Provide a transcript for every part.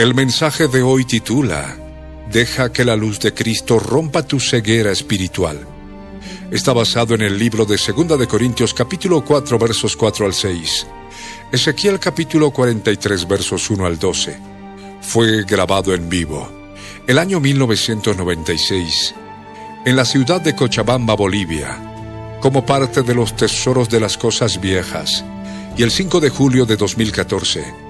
El mensaje de hoy titula Deja que la luz de Cristo rompa tu ceguera espiritual. Está basado en el libro de 2 de Corintios capítulo 4 versos 4 al 6. Ezequiel capítulo 43 versos 1 al 12. Fue grabado en vivo el año 1996 en la ciudad de Cochabamba, Bolivia, como parte de los tesoros de las cosas viejas, y el 5 de julio de 2014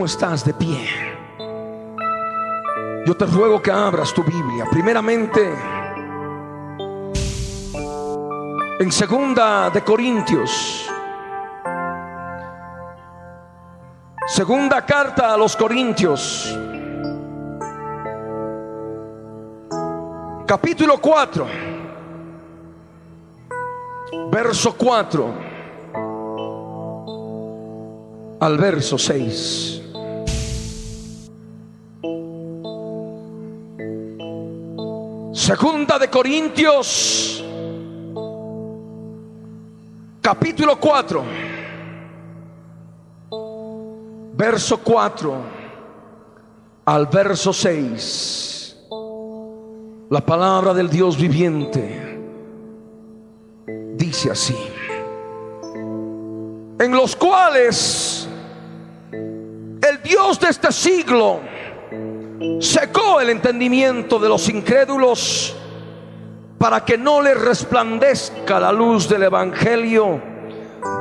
Estás de pie, yo te ruego que abras tu Biblia. Primeramente, en segunda de Corintios. Segunda carta a los Corintios. Capítulo 4. Verso 4 al verso 6. Segunda de Corintios, capítulo 4, verso 4 al verso 6. La palabra del Dios viviente dice así. En los cuales Dios de este siglo secó el entendimiento de los incrédulos para que no les resplandezca la luz del Evangelio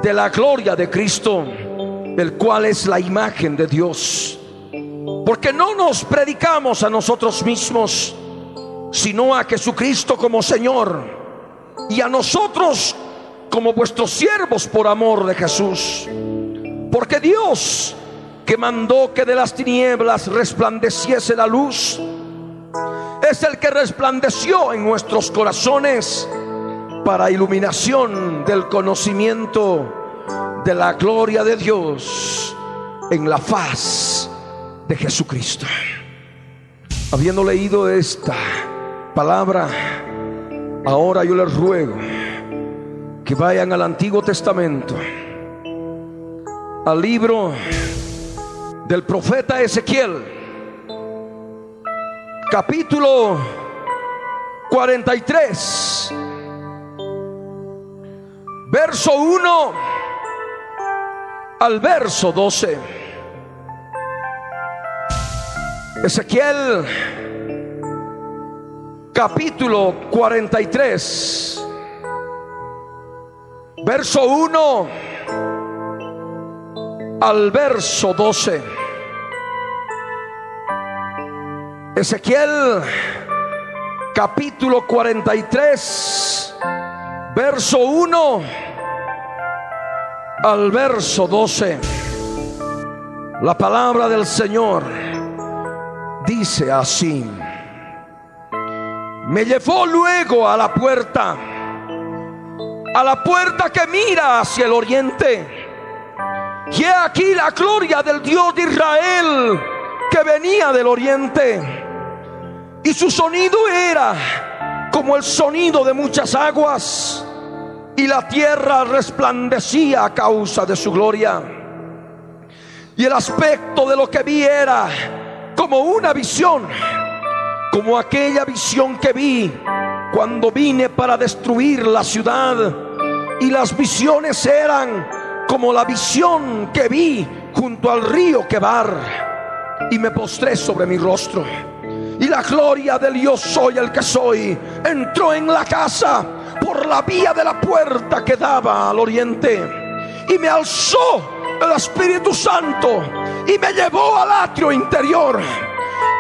de la gloria de Cristo, el cual es la imagen de Dios. Porque no nos predicamos a nosotros mismos, sino a Jesucristo como Señor y a nosotros como vuestros siervos por amor de Jesús. Porque Dios que mandó que de las tinieblas resplandeciese la luz, es el que resplandeció en nuestros corazones para iluminación del conocimiento de la gloria de Dios en la faz de Jesucristo. Habiendo leído esta palabra, ahora yo les ruego que vayan al Antiguo Testamento, al libro del profeta Ezequiel, capítulo 43, verso 1 al verso 12. Ezequiel, capítulo 43, verso 1 al verso 12. Ezequiel capítulo 43, verso 1 al verso 12. La palabra del Señor dice así. Me llevó luego a la puerta, a la puerta que mira hacia el oriente. Y aquí la gloria del Dios de Israel que venía del oriente y su sonido era como el sonido de muchas aguas. Y la tierra resplandecía a causa de su gloria. Y el aspecto de lo que vi era como una visión. como aquella visión que vi cuando vine para destruir la ciudad. Y las visiones eran como la visión que vi junto al río Quebar. Y me postré sobre mi rostro. Y la gloria del Dios soy el que soy entró en la casa por la vía de la puerta que daba al oriente. Y me alzó el Espíritu Santo y me llevó al atrio interior.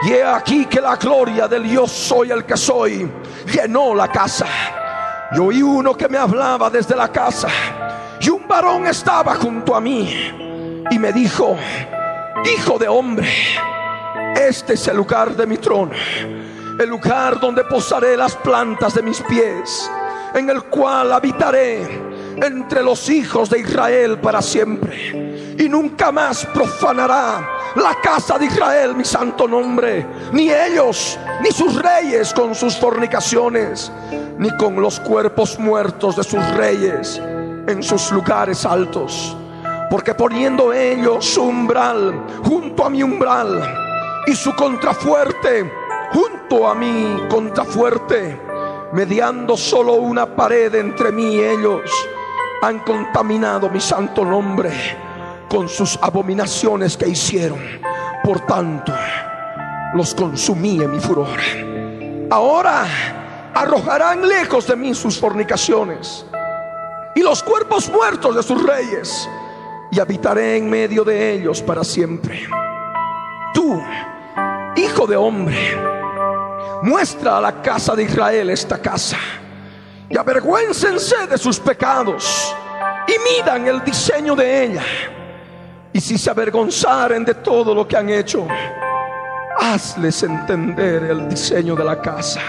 Y he aquí que la gloria del Dios soy el que soy llenó la casa. Y oí uno que me hablaba desde la casa. Y un varón estaba junto a mí. Y me dijo, hijo de hombre, este es el lugar de mi trono. El lugar donde posaré las plantas de mis pies. En el cual habitaré entre los hijos de Israel para siempre. Y nunca más profanará la casa de Israel mi santo nombre. Ni ellos, ni sus reyes con sus fornicaciones, ni con los cuerpos muertos de sus reyes en sus lugares altos. Porque poniendo ellos su umbral junto a mi umbral y su contrafuerte junto a mi contrafuerte, mediando solo una pared entre mí y ellos han contaminado mi santo nombre con sus abominaciones que hicieron. Por tanto, los consumí en mi furor. Ahora arrojarán lejos de mí sus fornicaciones y los cuerpos muertos de sus reyes, y habitaré en medio de ellos para siempre. Tú, hijo de hombre, muestra a la casa de Israel esta casa y avergüéncense de sus pecados y midan el diseño de ella. Y si se avergonzaren de todo lo que han hecho, hazles entender el diseño de la casa,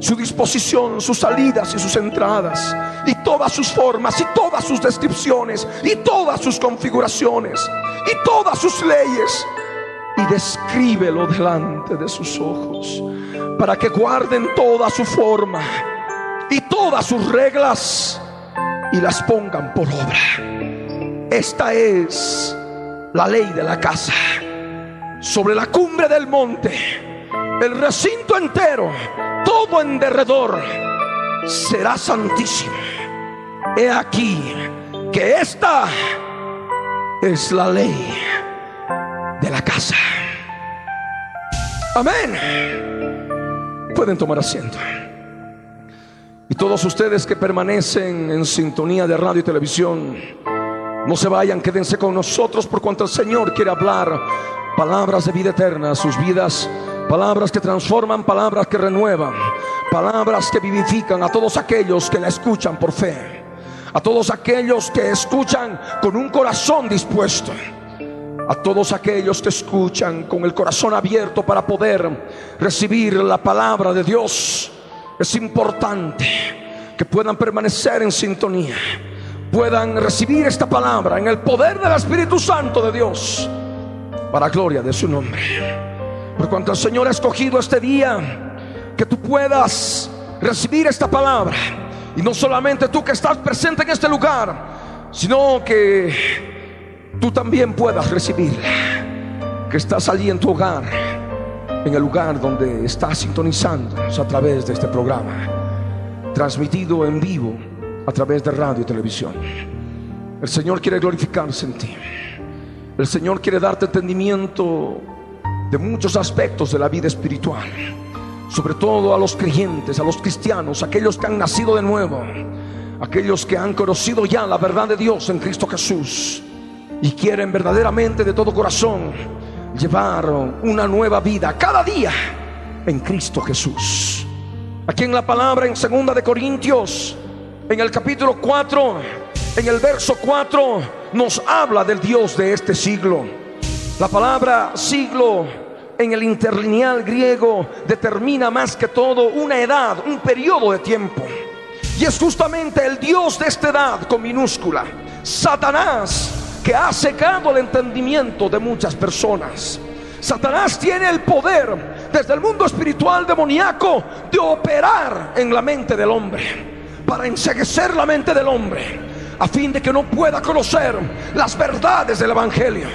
su disposición, sus salidas y sus entradas, y todas sus formas, y todas sus descripciones, y todas sus configuraciones, y todas sus leyes, y descríbelo delante de sus ojos, para que guarden toda su forma y todas sus reglas y las pongan por obra. Esta es la ley de la casa. Sobre la cumbre del monte, el recinto entero, todo en derredor, será santísimo. He aquí que esta es la ley de la casa. Amén. Pueden tomar asiento. Y todos ustedes que permanecen en sintonía de radio y televisión, no se vayan, quédense con nosotros por cuanto el Señor quiere hablar palabras de vida eterna a sus vidas, palabras que transforman, palabras que renuevan, palabras que vivifican a todos aquellos que la escuchan por fe, a todos aquellos que escuchan con un corazón dispuesto. A todos aquellos que escuchan con el corazón abierto para poder recibir la palabra de Dios es importante que puedan permanecer en sintonía, puedan recibir esta palabra en el poder del Espíritu Santo de Dios, para gloria de su nombre. Por cuanto el Señor ha escogido este día, que tú puedas recibir esta palabra. Y no solamente tú que estás presente en este lugar, sino que tú también puedas recibirla. Que estás allí en tu hogar en el lugar donde está sintonizando a través de este programa, transmitido en vivo a través de radio y televisión. El Señor quiere glorificarse en ti. El Señor quiere darte entendimiento de muchos aspectos de la vida espiritual, sobre todo a los creyentes, a los cristianos, aquellos que han nacido de nuevo, aquellos que han conocido ya la verdad de Dios en Cristo Jesús y quieren verdaderamente de todo corazón llevar una nueva vida cada día en Cristo Jesús. Aquí en la palabra en segunda de Corintios, en el capítulo 4, en el verso 4 nos habla del Dios de este siglo. La palabra siglo en el interlineal griego determina más que todo una edad, un periodo de tiempo. Y es justamente el Dios de esta edad con minúscula, Satanás, que ha secado el entendimiento de muchas personas. Satanás tiene el poder desde el mundo espiritual demoníaco de operar en la mente del hombre para enseguecer la mente del hombre a fin de que no pueda conocer las verdades del evangelio.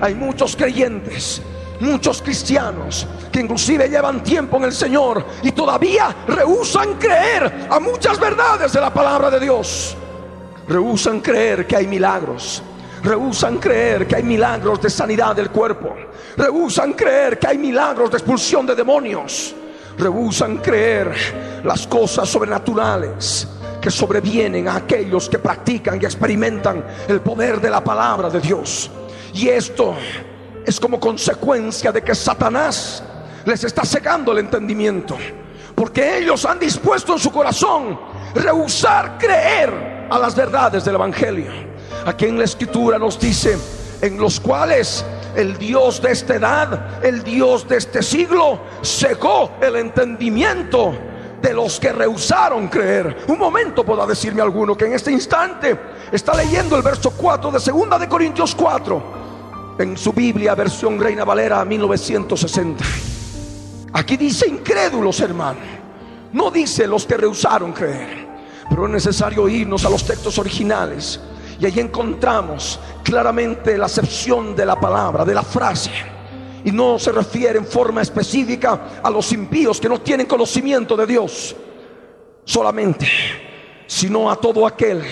Hay muchos creyentes muchos cristianos que inclusive llevan tiempo en el Señor y todavía rehusan creer a muchas verdades de la palabra de Dios. Rehusan creer que hay milagros. Rehusan creer que hay milagros de sanidad del cuerpo. Rehusan creer que hay milagros de expulsión de demonios. Rehusan creer las cosas sobrenaturales que sobrevienen a aquellos que practican y experimentan el poder de la palabra de Dios. Y esto es como consecuencia de que Satanás les está cegando el entendimiento. Porque ellos han dispuesto en su corazón rehusar creer a las verdades del Evangelio. Aquí en la escritura nos dice, en los cuales el Dios de esta edad, el Dios de este siglo, cegó el entendimiento de los que rehusaron creer. Un momento podrá decirme alguno que en este instante está leyendo el verso 4 de segunda de Corintios 4 en su Biblia versión Reina Valera 1960. Aquí dice incrédulos, hermano. No dice los que rehusaron creer. Pero es necesario irnos a los textos originales. Y ahí encontramos claramente la acepción de la palabra, de la frase. Y no se refiere en forma específica a los impíos que no tienen conocimiento de Dios solamente, sino a todo aquel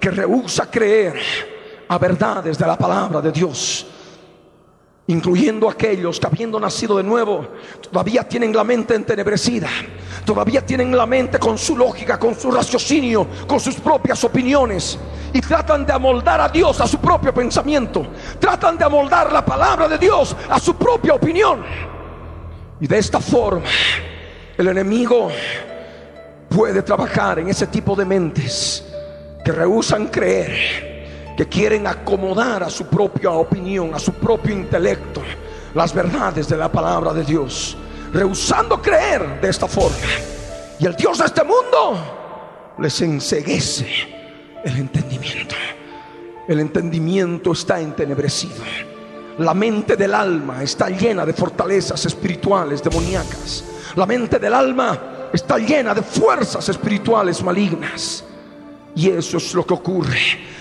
que rehúsa creer a verdades de la palabra de Dios incluyendo aquellos que habiendo nacido de nuevo, todavía tienen la mente entenebrecida, todavía tienen la mente con su lógica, con su raciocinio, con sus propias opiniones, y tratan de amoldar a Dios a su propio pensamiento, tratan de amoldar la palabra de Dios a su propia opinión. Y de esta forma, el enemigo puede trabajar en ese tipo de mentes que rehusan creer que quieren acomodar a su propia opinión, a su propio intelecto, las verdades de la palabra de Dios, rehusando creer de esta forma. Y el Dios de este mundo les enseguece el entendimiento. El entendimiento está entenebrecido. La mente del alma está llena de fortalezas espirituales demoníacas. La mente del alma está llena de fuerzas espirituales malignas. Y eso es lo que ocurre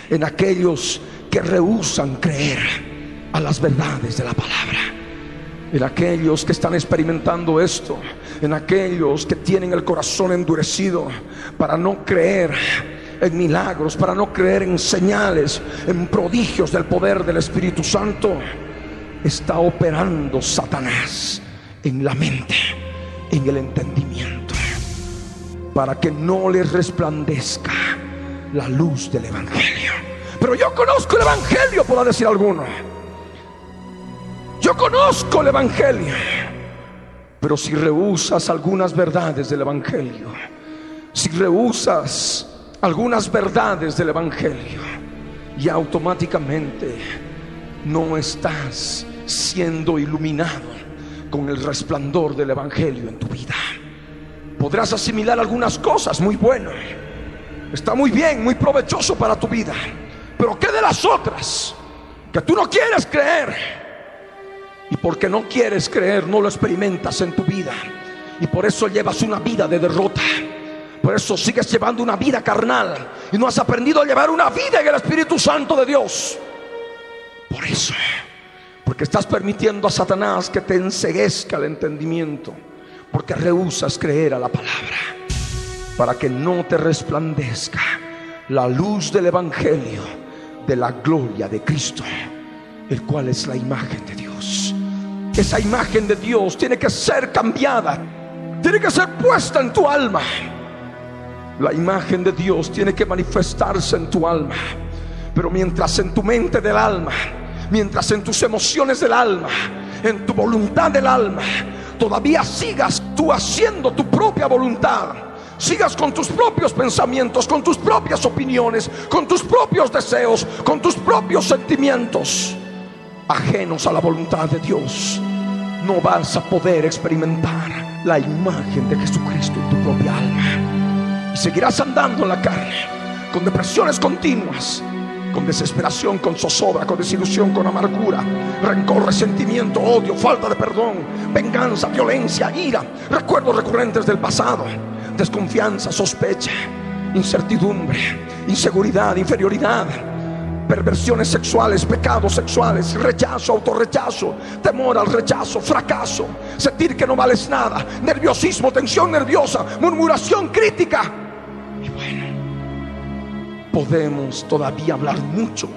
en aquellos que rehusan creer a las verdades de la palabra. En aquellos que están experimentando esto, en aquellos que tienen el corazón endurecido para no creer en milagros, para no creer en señales, en prodigios del poder del Espíritu Santo, está operando Satanás en la mente, en el entendimiento, para que no les resplandezca la luz del Evangelio. Pero yo conozco el Evangelio, podrá decir alguno. Yo conozco el Evangelio. Pero si rehusas algunas verdades del Evangelio, si rehusas algunas verdades del Evangelio, y automáticamente no estás siendo iluminado con el resplandor del Evangelio en tu vida. Podrás asimilar algunas cosas muy buenas está muy bien, muy provechoso para tu vida. Pero ¿qué de las otras? Que tú no quieres creer. Y porque no quieres creer, no lo experimentas en tu vida. Y por eso llevas una vida de derrota. Por eso sigues llevando una vida carnal. Y no has aprendido a llevar una vida en el Espíritu Santo de Dios. Por eso. Porque estás permitiendo a Satanás que te enseguezca el entendimiento. Porque rehusas creer a la palabra para que no te resplandezca la luz del Evangelio de la gloria de Cristo, el cual es la imagen de Dios. Esa imagen de Dios tiene que ser cambiada, tiene que ser puesta en tu alma. La imagen de Dios tiene que manifestarse en tu alma. Pero mientras en tu mente del alma, mientras en tus emociones del alma, en tu voluntad del alma, todavía sigas tú haciendo tu propia voluntad, sigas con tus propios pensamientos, con tus propias opiniones, con tus propios deseos, con tus propios sentimientos, ajenos a la voluntad de Dios, no vas a poder experimentar la imagen de Jesucristo en tu propia alma. Y seguirás andando en la carne, con depresiones continuas, con desesperación, con zozobra, con desilusión, con amargura, rencor, resentimiento, odio, falta de perdón, venganza, violencia, ira, recuerdos recurrentes del pasado desconfianza, sospecha, incertidumbre, inseguridad, inferioridad, perversiones sexuales, pecados sexuales, rechazo, autorrechazo, temor al rechazo, fracaso, sentir que no vales nada, nerviosismo, tensión nerviosa, murmuración, crítica. Y bueno, podemos todavía hablar mucho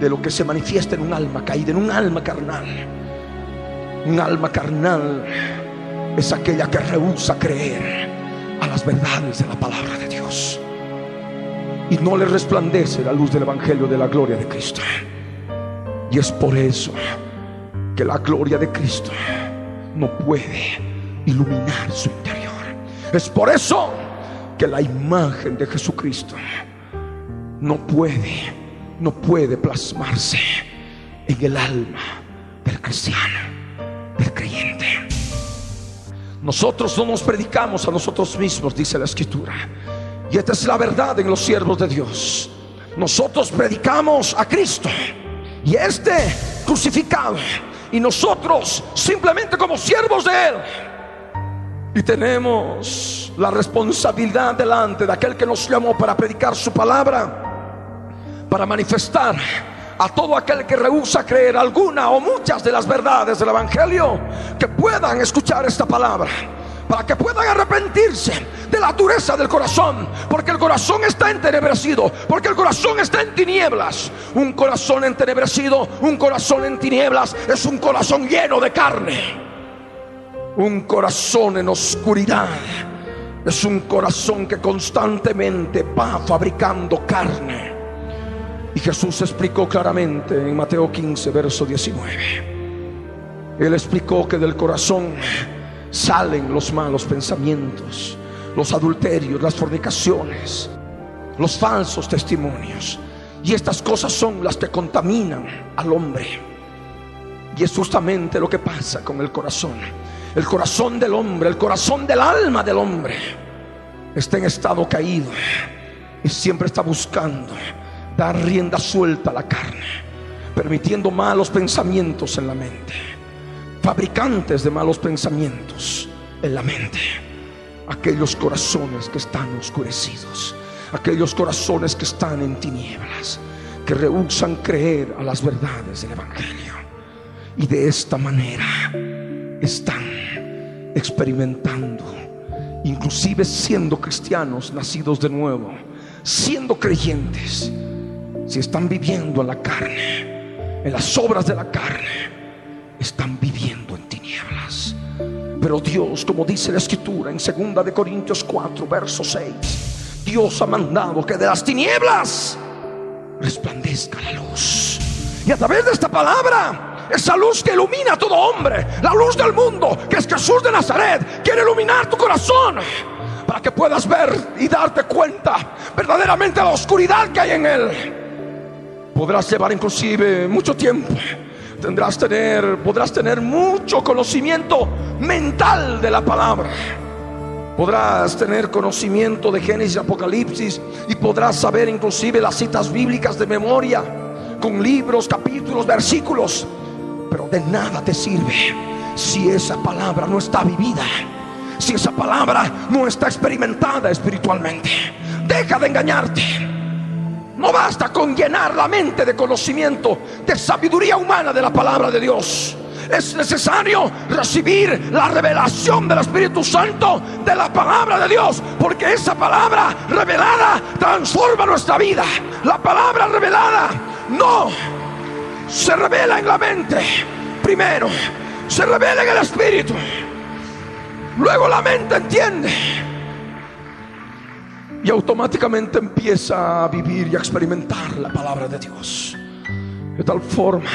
de lo que se manifiesta en un alma caída, en un alma carnal. Un alma carnal es aquella que rehúsa creer a las verdades de la palabra de Dios y no le resplandece la luz del Evangelio de la gloria de Cristo. Y es por eso que la gloria de Cristo no puede iluminar su interior. Es por eso que la imagen de Jesucristo no puede, no puede plasmarse en el alma del cristiano, del creyente. Nosotros no nos predicamos a nosotros mismos, dice la escritura y esta es la verdad en los siervos de Dios. Nosotros predicamos a Cristo y este crucificado. Y nosotros simplemente como siervos de Él. Y tenemos la responsabilidad delante de aquel que nos llamó para predicar su palabra, para manifestar a todo aquel que rehúsa creer alguna o muchas de las verdades del Evangelio, que puedan escuchar esta palabra para que puedan arrepentirse de la dureza del corazón, porque el corazón está entenebrecido, porque el corazón está en tinieblas. Un corazón entenebrecido, un corazón en tinieblas es un corazón lleno de carne. Un corazón en oscuridad es un corazón que constantemente va fabricando carne. Y Jesús explicó claramente en Mateo 15, verso 19. Él explicó que del corazón salen los malos pensamientos, los adulterios, las fornicaciones, los falsos testimonios. Y estas cosas son las que contaminan al hombre. Y es justamente lo que pasa con el corazón. El corazón del hombre, el corazón del alma del hombre, está en estado caído y siempre está buscando dar rienda suelta a la carne, permitiendo malos pensamientos en la mente fabricantes de malos pensamientos en la mente. Aquellos corazones que están oscurecidos, aquellos corazones que están en tinieblas, que rehusan creer a las verdades del Evangelio. Y de esta manera están experimentando, inclusive siendo cristianos nacidos de nuevo, siendo creyentes, si están viviendo en la carne, en las obras de la carne, están viviendo. Pero Dios, como dice la escritura en 2 de Corintios 4, verso 6, Dios ha mandado que de las tinieblas resplandezca la luz. Y a través de esta palabra, esa luz que ilumina a todo hombre, la luz del mundo, que es Jesús de Nazaret, quiere iluminar tu corazón para que puedas ver y darte cuenta verdaderamente la oscuridad que hay en él. Podrás llevar inclusive mucho tiempo tendrás tener, podrás tener mucho conocimiento mental de la palabra. Podrás tener conocimiento de Génesis y Apocalipsis y podrás saber inclusive las citas bíblicas de memoria con libros, capítulos, versículos. Pero de nada te sirve si esa palabra no está vivida, si esa palabra no está experimentada espiritualmente. Deja de engañarte. No basta con llenar la mente de conocimiento, de sabiduría humana de la palabra de Dios. Es necesario recibir la revelación del Espíritu Santo de la palabra de Dios, porque esa palabra revelada transforma nuestra vida. La palabra revelada no se revela en la mente primero, se revela en el Espíritu. Luego la mente entiende y automáticamente empieza a vivir y a experimentar la palabra de Dios. De tal forma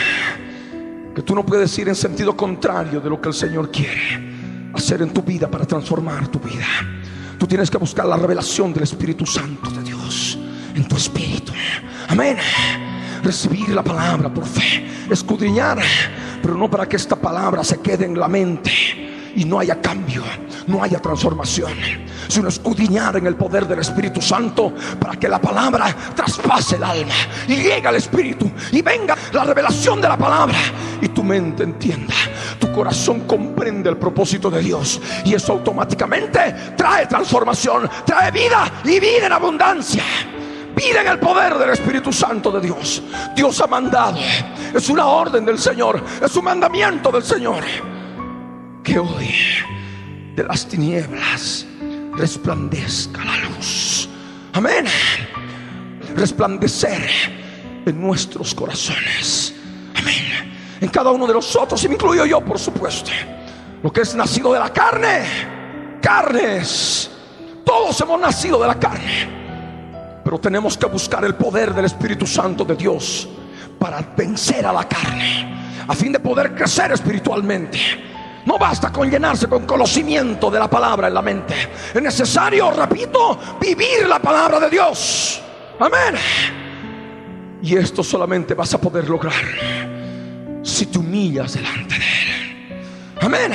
que tú no puedes ir en sentido contrario de lo que el Señor quiere hacer en tu vida para transformar tu vida. Tú tienes que buscar la revelación del Espíritu Santo de Dios en tu espíritu. Amén. Recibir la palabra por fe, escudriñar, pero no para que esta palabra se quede en la mente y no haya cambio, no haya transformación, sino escudriñar en el poder del Espíritu Santo para que la palabra traspase el alma y llegue al Espíritu y venga la revelación de la palabra y tu mente entienda, tu corazón comprende el propósito de Dios y eso automáticamente trae transformación, trae vida y vida en abundancia. Piden el poder del Espíritu Santo de Dios. Dios ha mandado. Es una orden del Señor. Es un mandamiento del Señor. Que hoy de las tinieblas resplandezca la luz. Amén. Resplandecer en nuestros corazones. Amén. En cada uno de nosotros, y me incluyo yo, por supuesto. Lo que es nacido de la carne, carnes. Todos hemos nacido de la carne. Pero tenemos que buscar el poder del Espíritu Santo de Dios para vencer a la carne, a fin de poder crecer espiritualmente. No basta con llenarse con conocimiento de la palabra en la mente. Es necesario, repito, vivir la palabra de Dios. Amén. Y esto solamente vas a poder lograr si te humillas delante de Él. Amén.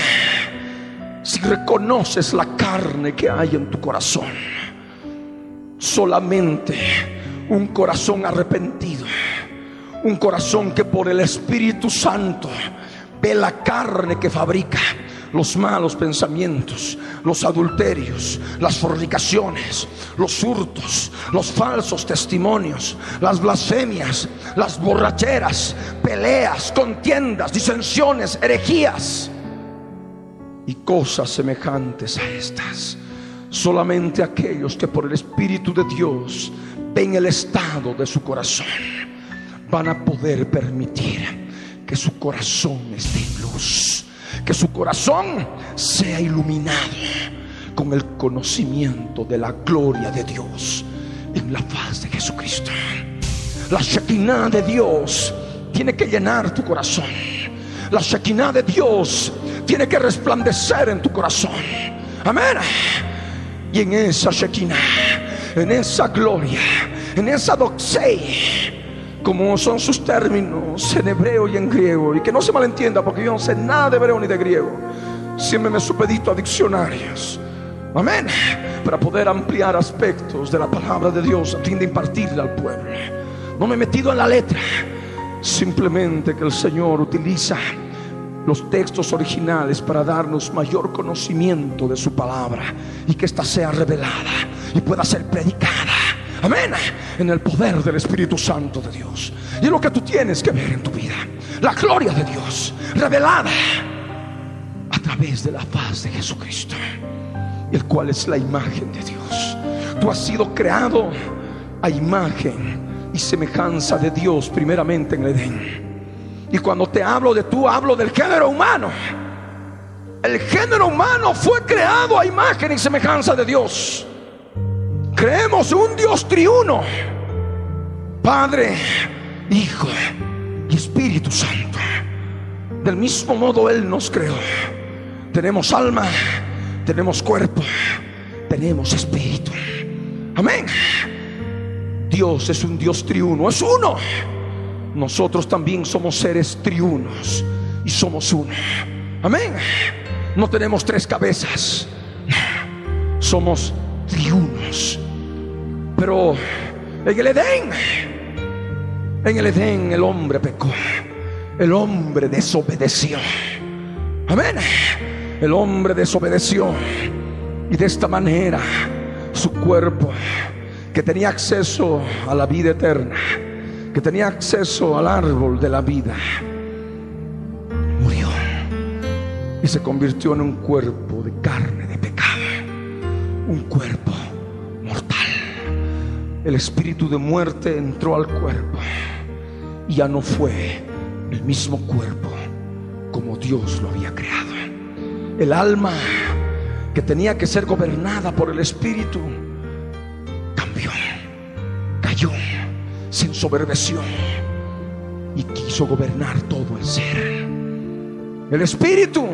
Si reconoces la carne que hay en tu corazón. Solamente un corazón arrepentido. Un corazón que por el Espíritu Santo ve la carne que fabrica los malos pensamientos, los adulterios, las fornicaciones, los hurtos, los falsos testimonios, las blasfemias, las borracheras, peleas, contiendas, disensiones, herejías y cosas semejantes a estas. Solamente aquellos que por el Espíritu de Dios ven el estado de su corazón van a poder permitir que su corazón esté en luz, que su corazón sea iluminado con el conocimiento de la gloria de Dios en la faz de Jesucristo. La Shekinah de Dios tiene que llenar tu corazón. La Shekinah de Dios tiene que resplandecer en tu corazón. Amén. Y en esa Shekinah, en esa gloria, en esa doxei, como son sus términos en hebreo y en griego, y que no se malentienda porque yo no sé nada de hebreo ni de griego, siempre me supedito a diccionarios. Amén. Para poder ampliar aspectos de la palabra de Dios a fin de impartirla al pueblo. No me he metido en la letra, simplemente que el Señor utiliza los textos originales para darnos mayor conocimiento de su palabra y que ésta sea revelada y pueda ser predicada Amén. En el poder del Espíritu Santo de Dios. Y es lo que tú tienes que ver en tu vida. La gloria de Dios revelada a través de la faz de Jesucristo. El cual es la imagen de Dios. Tú has sido creado a imagen y semejanza de Dios primeramente en el Edén. Y cuando te hablo de tú, hablo del género humano. El género humano fue creado a imagen y semejanza de Dios. Creemos un Dios triuno, Padre, Hijo y Espíritu Santo. Del mismo modo Él nos creó. Tenemos alma, tenemos cuerpo, tenemos espíritu. Amén. Dios es un Dios triuno, es uno. Nosotros también somos seres triunos y somos uno. Amén. No tenemos tres cabezas. Somos triunos. Pero en el Edén, en el Edén el hombre pecó. El hombre desobedeció. Amén. El hombre desobedeció. Y de esta manera su cuerpo, que tenía acceso a la vida eterna, que tenía acceso al árbol de la vida, murió. Y se convirtió en un cuerpo de carne, de pecado. Un cuerpo el espíritu de muerte entró al cuerpo y ya no fue el mismo cuerpo como Dios lo había creado. El alma que tenía que ser gobernada por el espíritu cambió, cayó, se ensoberbeció y quiso gobernar todo el ser. El espíritu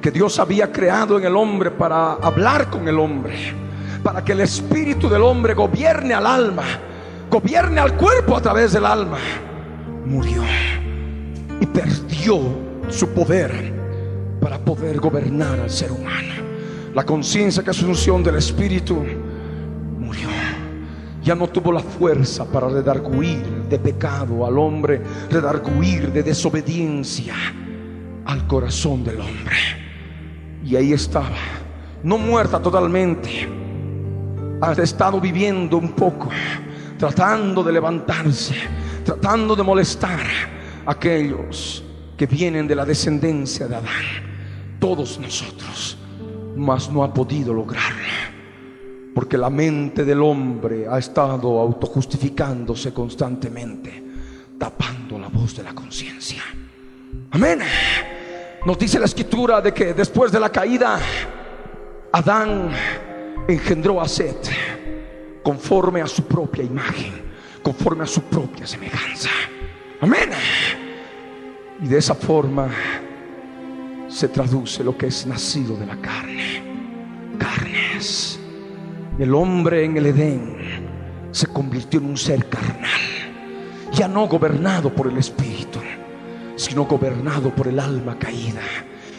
que Dios había creado en el hombre para hablar con el hombre para que el espíritu del hombre gobierne al alma, gobierne al cuerpo a través del alma, murió y perdió su poder para poder gobernar al ser humano. La conciencia que es función del espíritu murió. Ya no tuvo la fuerza para redarguir de pecado al hombre, redarguir de desobediencia al corazón del hombre. Y ahí estaba, no muerta totalmente, has estado viviendo un poco, tratando de levantarse, tratando de molestar a aquellos que vienen de la descendencia de Adán. Todos nosotros, mas no ha podido lograrlo. Porque la mente del hombre ha estado autojustificándose constantemente, tapando la voz de la conciencia. Amén. Nos dice la escritura de que después de la caída, Adán engendró a Seth conforme a su propia imagen, conforme a su propia semejanza. Amén. Y de esa forma se traduce lo que es nacido de la carne. Carnes. El hombre en el Edén se convirtió en un ser carnal, ya no gobernado por el Espíritu, sino gobernado por el alma caída.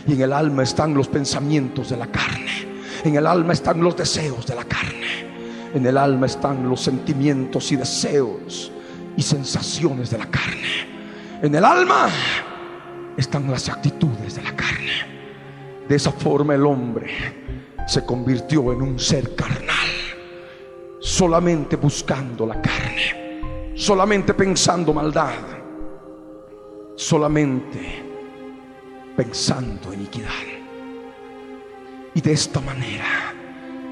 Y en el alma están los pensamientos de la carne. En el alma están los deseos de la carne. En el alma están los sentimientos y deseos y sensaciones de la carne. En el alma están las actitudes de la carne. De esa forma el hombre se convirtió en un ser carnal, solamente buscando la carne, solamente pensando maldad, solamente pensando iniquidad. Y de esta manera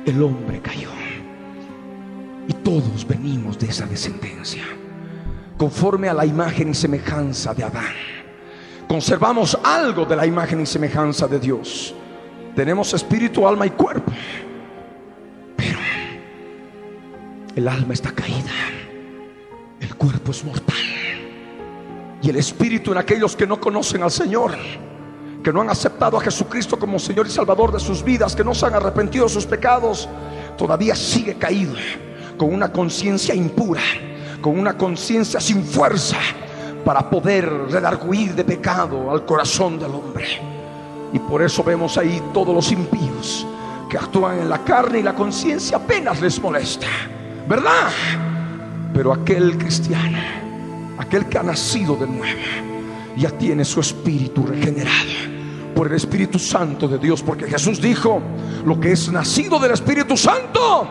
el hombre cayó. Y todos venimos de esa descendencia, conforme a la imagen y semejanza de Adán. Conservamos algo de la imagen y semejanza de Dios. Tenemos espíritu, alma y cuerpo. Pero el alma está caída. El cuerpo es mortal. Y el espíritu en aquellos que no conocen al Señor, que no han aceptado a Jesucristo como Señor y Salvador de sus vidas, que no se han arrepentido de sus pecados, todavía sigue caído con una conciencia impura, con una conciencia sin fuerza para poder redarguir de pecado al corazón del hombre. Y por eso vemos ahí todos los impíos que actúan en la carne y la conciencia apenas les molesta, ¿verdad? Pero aquel cristiano, aquel que ha nacido de nuevo, ya tiene su espíritu regenerado por el Espíritu Santo de Dios, porque Jesús dijo, lo que es nacido del Espíritu Santo,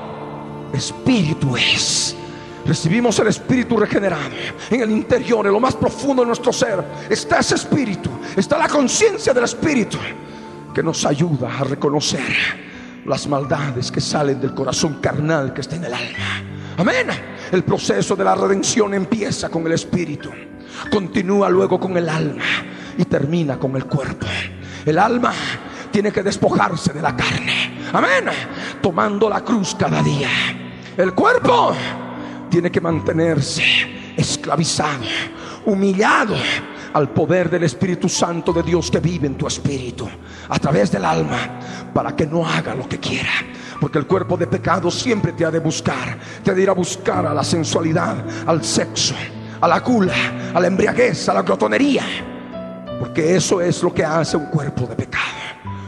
espíritu es. Recibimos el espíritu regenerado en el interior, en lo más profundo de nuestro ser. Está ese espíritu, está la conciencia del espíritu que nos ayuda a reconocer las maldades que salen del corazón carnal que está en el alma. Amén. El proceso de la redención empieza con el espíritu, continúa luego con el alma y termina con el cuerpo. El alma tiene que despojarse de la carne. Amén. Tomando la cruz cada día. El cuerpo tiene que mantenerse esclavizado, humillado al poder del Espíritu Santo de Dios que vive en tu espíritu, a través del alma, para que no haga lo que quiera. Porque el cuerpo de pecado siempre te ha de buscar, te ha de ir a buscar a la sensualidad, al sexo, a la gula, a la embriaguez, a la glotonería. Porque eso es lo que hace un cuerpo de pecado.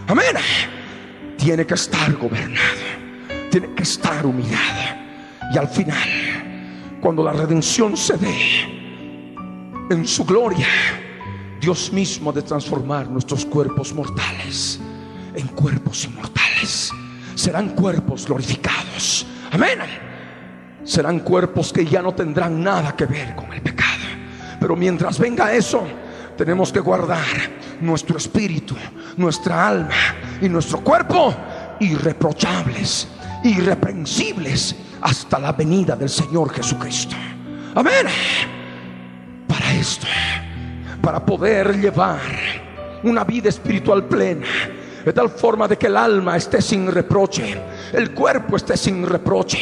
Amén. Tiene que estar gobernado, tiene que estar humillado. Y al final cuando la redención se dé en su gloria, Dios mismo ha de transformar nuestros cuerpos mortales en cuerpos inmortales. Serán cuerpos glorificados. Amén. Serán cuerpos que ya no tendrán nada que ver con el pecado. Pero mientras venga eso, tenemos que guardar nuestro espíritu, nuestra alma y nuestro cuerpo irreprochables, irreprensibles hasta la venida del Señor Jesucristo. Amén. Para esto, para poder llevar una vida espiritual plena, de tal forma de que el alma esté sin reproche, el cuerpo esté sin reproche,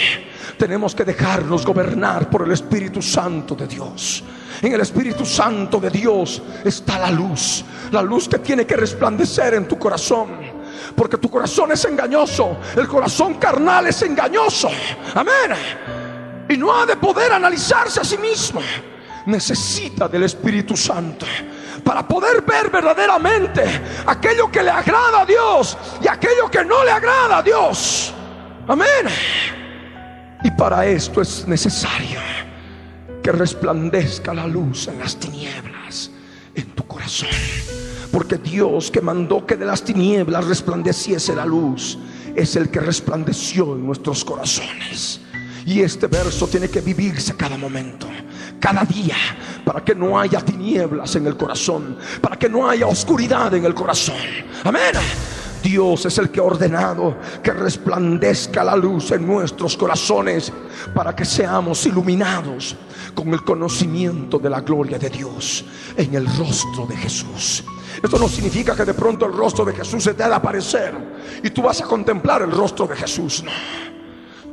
tenemos que dejarnos gobernar por el Espíritu Santo de Dios. En el Espíritu Santo de Dios está la luz, la luz que tiene que resplandecer en tu corazón porque tu corazón es engañoso. El corazón carnal es engañoso. Amén. Y no ha de poder analizarse a sí mismo. Necesita del Espíritu Santo para poder ver verdaderamente aquello que le agrada a Dios y aquello que no le agrada a Dios. Amén. Y para esto es necesario que resplandezca la luz en las tinieblas en tu corazón. Porque Dios que mandó que de las tinieblas resplandeciese la luz, es el que resplandeció en nuestros corazones. Y este verso tiene que vivirse cada momento, cada día, para que no haya tinieblas en el corazón, para que no haya oscuridad en el corazón. Amén. Dios es el que ha ordenado que resplandezca la luz en nuestros corazones para que seamos iluminados con el conocimiento de la gloria de Dios en el rostro de Jesús. Esto no significa que de pronto el rostro de Jesús se te ha aparecer y tú vas a contemplar el rostro de Jesús. No,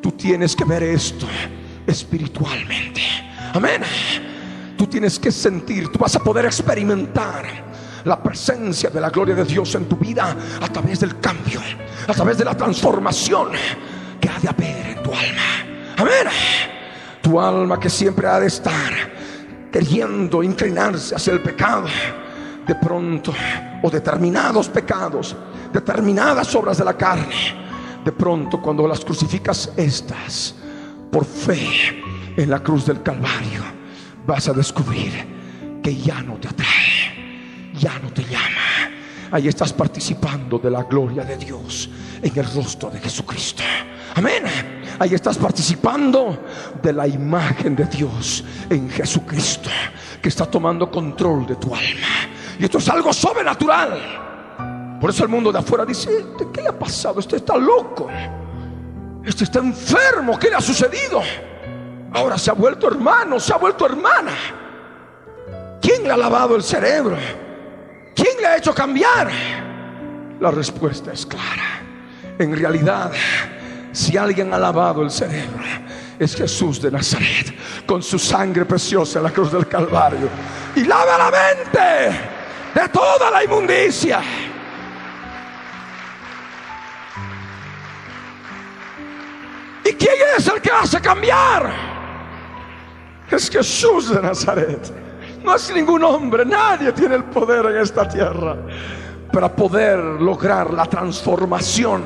tú tienes que ver esto espiritualmente. Amén. Tú tienes que sentir, tú vas a poder experimentar la presencia de la gloria de Dios en tu vida a través del cambio, a través de la transformación que ha de haber en tu alma. Amén. Tu alma que siempre ha de estar queriendo inclinarse hacia el pecado. De pronto, o determinados pecados, determinadas obras de la carne. De pronto, cuando las crucificas estas, por fe en la cruz del Calvario, vas a descubrir que ya no te atrae ya no te llama. Ahí estás participando de la gloria de Dios en el rostro de Jesucristo. Amén. Ahí estás participando de la imagen de Dios en Jesucristo que está tomando control de tu alma. Y esto es algo sobrenatural. Por eso el mundo de afuera dice, ¿qué le ha pasado? Este está loco. Este está enfermo. ¿Qué le ha sucedido? Ahora se ha vuelto hermano, se ha vuelto hermana. ¿Quién le ha lavado el cerebro? ¿Quién le ha hecho cambiar? La respuesta es clara. En realidad, si alguien ha lavado el cerebro, es Jesús de Nazaret, con su sangre preciosa en la cruz del Calvario. Y lava la mente de toda la inmundicia. ¿Y quién es el que hace cambiar? Es Jesús de Nazaret. No es ningún hombre, nadie tiene el poder en esta tierra para poder lograr la transformación,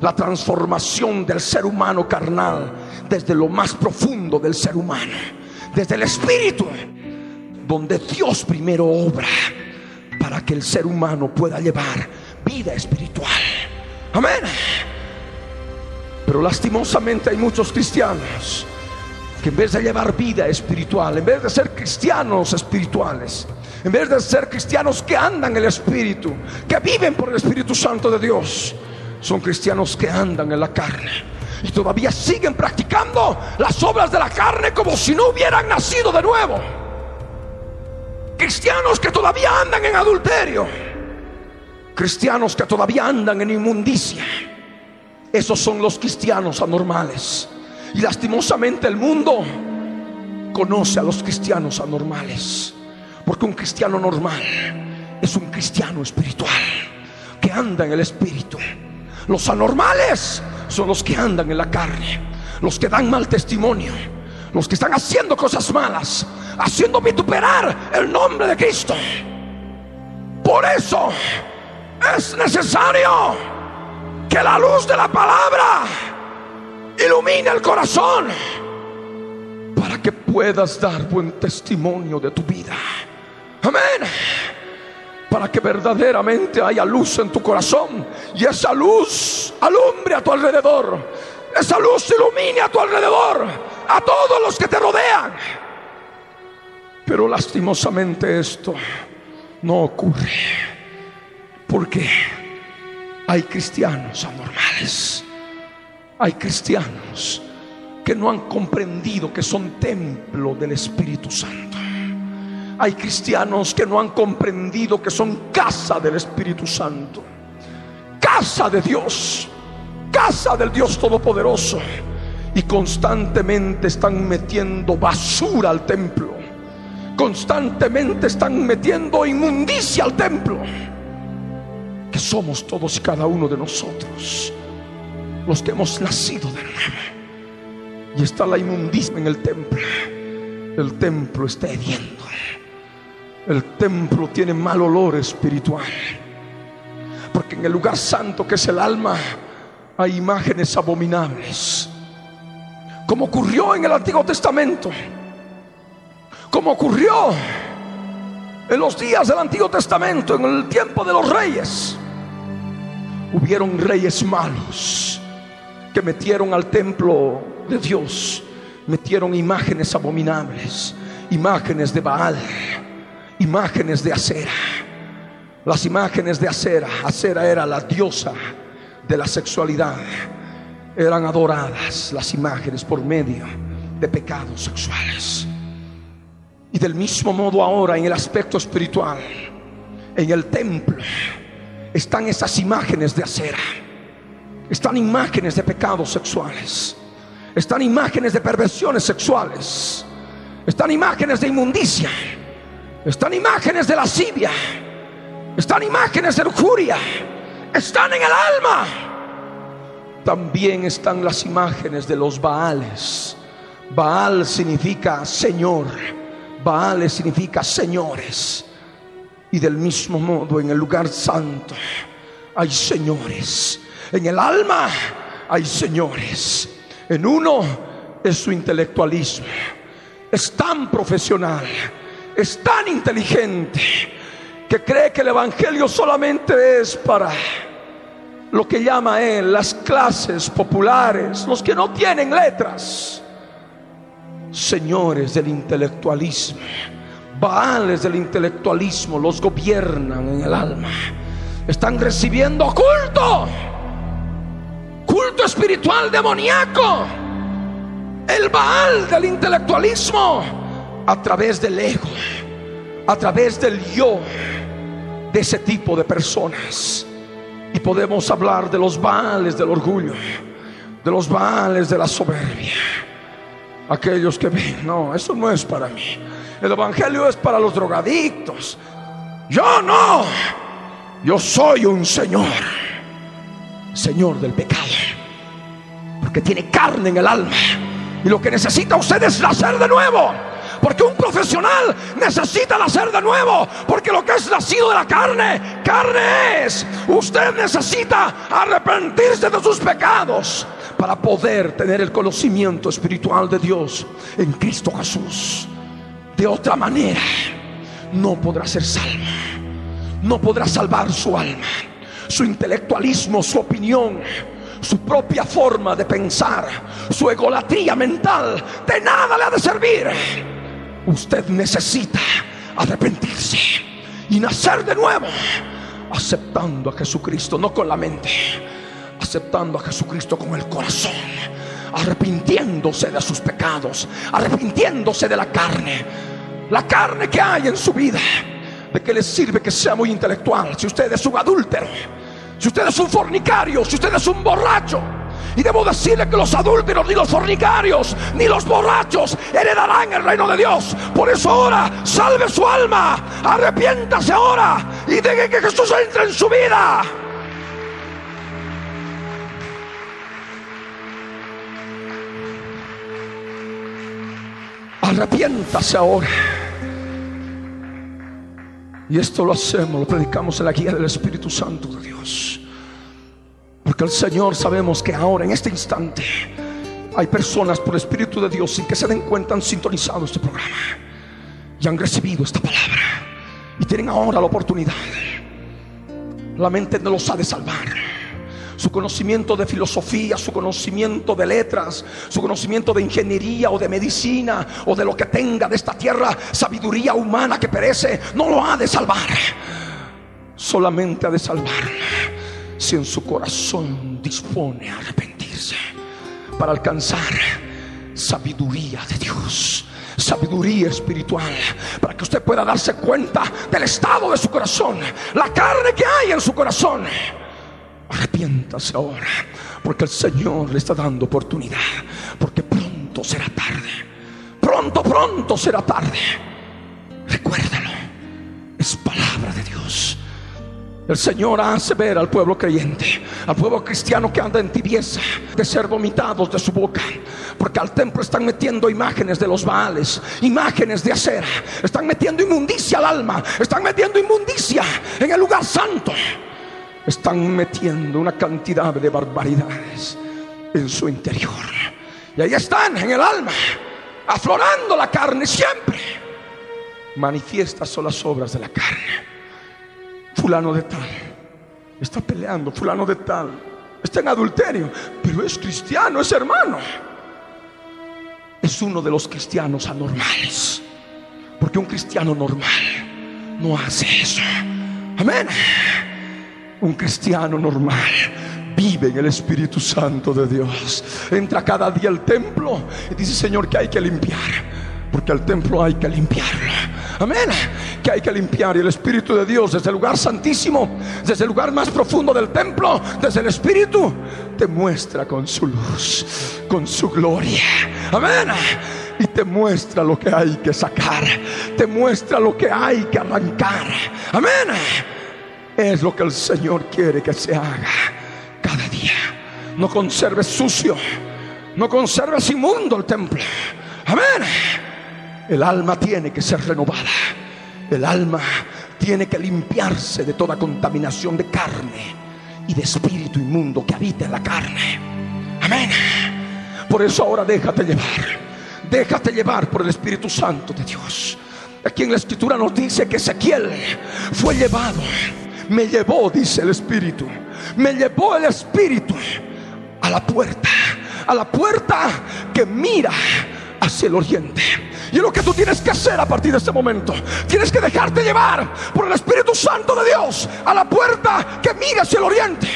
la transformación del ser humano carnal desde lo más profundo del ser humano, desde el espíritu, donde Dios primero obra para que el ser humano pueda llevar vida espiritual. Amén. Pero lastimosamente hay muchos cristianos en vez de llevar vida espiritual, en vez de ser cristianos espirituales, en vez de ser cristianos que andan en el Espíritu, que viven por el Espíritu Santo de Dios, son cristianos que andan en la carne y todavía siguen practicando las obras de la carne como si no hubieran nacido de nuevo. Cristianos que todavía andan en adulterio, cristianos que todavía andan en inmundicia. Esos son los cristianos anormales. Y lastimosamente el mundo conoce a los cristianos anormales. Porque un cristiano normal es un cristiano espiritual que anda en el espíritu. Los anormales son los que andan en la carne, los que dan mal testimonio, los que están haciendo cosas malas, haciendo vituperar el nombre de Cristo. Por eso es necesario que la luz de la palabra ilumina el corazón para que puedas dar buen testimonio de tu vida. Amén. Para que verdaderamente haya luz en tu corazón y esa luz alumbre a tu alrededor. Esa luz ilumine a tu alrededor, a todos los que te rodean. Pero lastimosamente esto no ocurre porque hay cristianos anormales hay cristianos que no han comprendido que son templo del Espíritu Santo. Hay cristianos que no han comprendido que son casa del Espíritu Santo. Casa de Dios. Casa del Dios Todopoderoso. Y constantemente están metiendo basura al templo. Constantemente están metiendo inmundicia al templo. Que somos todos y cada uno de nosotros los que hemos nacido de nuevo. Y está la inmundicia en el templo. El templo está hediendo. El templo tiene mal olor espiritual. Porque en el lugar santo que es el alma hay imágenes abominables. Como ocurrió en el Antiguo Testamento. Como ocurrió en los días del Antiguo Testamento, en el tiempo de los reyes. Hubieron reyes malos metieron al templo de Dios, metieron imágenes abominables, imágenes de Baal, imágenes de acera. Las imágenes de acera, acera era la diosa de la sexualidad. Eran adoradas las imágenes por medio de pecados sexuales. Y del mismo modo ahora en el aspecto espiritual, en el templo, están esas imágenes de acera. Están imágenes de pecados sexuales. Están imágenes de perversiones sexuales. Están imágenes de inmundicia. Están imágenes de lascivia. Están imágenes de lujuria. Están en el alma. También están las imágenes de los Baales. Baal significa Señor. Baales significa señores. Y del mismo modo en el lugar santo hay señores. En el alma hay señores. En uno es su intelectualismo. Es tan profesional, es tan inteligente, que cree que el Evangelio solamente es para lo que llama él las clases populares, los que no tienen letras. Señores del intelectualismo, baales del intelectualismo, los gobiernan en el alma. Están recibiendo culto espiritual demoníaco, el Baal del intelectualismo, a través del ego, a través del yo de ese tipo de personas. Y podemos hablar de los Baales del orgullo, de los Baales de la soberbia. Aquellos que ven, no, eso no es para mí. El Evangelio es para los drogadictos. Yo no. Yo soy un Señor Señor del pecado. Porque tiene carne en el alma. Y lo que necesita usted es nacer de nuevo. Porque un profesional necesita nacer de nuevo. Porque lo que es nacido de la carne, carne es. Usted necesita arrepentirse de sus pecados para poder tener el conocimiento espiritual de Dios en Cristo Jesús. De otra manera, no podrá ser salvo. No podrá salvar su alma su intelectualismo, su opinión, su propia forma de pensar, su egolatría mental, de nada le ha de servir. Usted necesita arrepentirse y nacer de nuevo, aceptando a Jesucristo, no con la mente, aceptando a Jesucristo con el corazón, arrepintiéndose de sus pecados, arrepintiéndose de la carne, la carne que hay en su vida. ¿De qué le sirve que sea muy intelectual si usted es un adúltero? Si usted es un fornicario, si usted es un borracho. Y debo decirle que los adúlteros, ni los fornicarios, ni los borrachos heredarán el reino de Dios. Por eso ahora, salve su alma, arrepiéntase ahora y deje que Jesús entre en su vida. Arrepiéntase ahora. Y esto lo hacemos, lo predicamos en la guía del Espíritu Santo de Dios. Porque el Señor sabemos que ahora, en este instante, hay personas por el Espíritu de Dios sin que se den cuenta han sintonizado este programa y han recibido esta palabra. Y tienen ahora la oportunidad. La mente no los ha de salvar su conocimiento de filosofía, su conocimiento de letras, su conocimiento de ingeniería o de medicina o de lo que tenga de esta tierra, sabiduría humana que perece, no lo ha de salvar. Solamente ha de salvar si en su corazón dispone a arrepentirse para alcanzar sabiduría de Dios sabiduría espiritual para que usted pueda darse cuenta del estado de su corazón, la carne que hay en su corazón Arrepiéntase ahora, porque el Señor le está dando oportunidad, porque pronto será tarde. Pronto, pronto será tarde. Recuérdalo, El Señor hace ver al pueblo creyente, al pueblo cristiano que anda en tibieza, de ser vomitados de su boca. Porque al templo están metiendo imágenes de los baales, imágenes de acera. Están metiendo inmundicia al alma, están metiendo inmundicia en el lugar santo están metiendo una cantidad de barbaridades en su interior. Y ahí están, en el alma, aflorando la carne siempre. Manifiestas son las obras de la carne. Fulano de tal está peleando, fulano de tal está en adulterio, pero es cristiano, es hermano. es uno de los cristianos anormales. Porque un cristiano normal no hace eso. Amén. Un cristiano normal vive en el Espíritu Santo de Dios. Entra cada día al templo y dice, Señor, que hay que limpiar. Porque el templo hay que limpiarlo. Amén. Que hay que limpiar. Y el Espíritu de Dios, desde el lugar santísimo, desde el lugar más profundo del templo, desde el Espíritu, te muestra con su luz, con su gloria. Amén. Y te muestra lo que hay que sacar. Te muestra lo que hay que arrancar. Amén. Es lo que el Señor quiere que se haga cada día. No conserves sucio. No conserves inmundo el templo. Amén. El alma tiene que ser renovada. El alma tiene que limpiarse de toda contaminación de carne y de espíritu inmundo que habita en la carne. Amén. Por eso ahora déjate llevar. Déjate llevar por el Espíritu Santo de Dios. Aquí en la escritura nos dice que Ezequiel fue llevado. Me llevó, dice el Espíritu. Me llevó el Espíritu a la puerta. A la puerta que mira hacia el oriente. Y es lo que tú tienes que hacer a partir de este momento. Tienes que dejarte llevar por el Espíritu Santo de Dios a la puerta que mira hacia el oriente.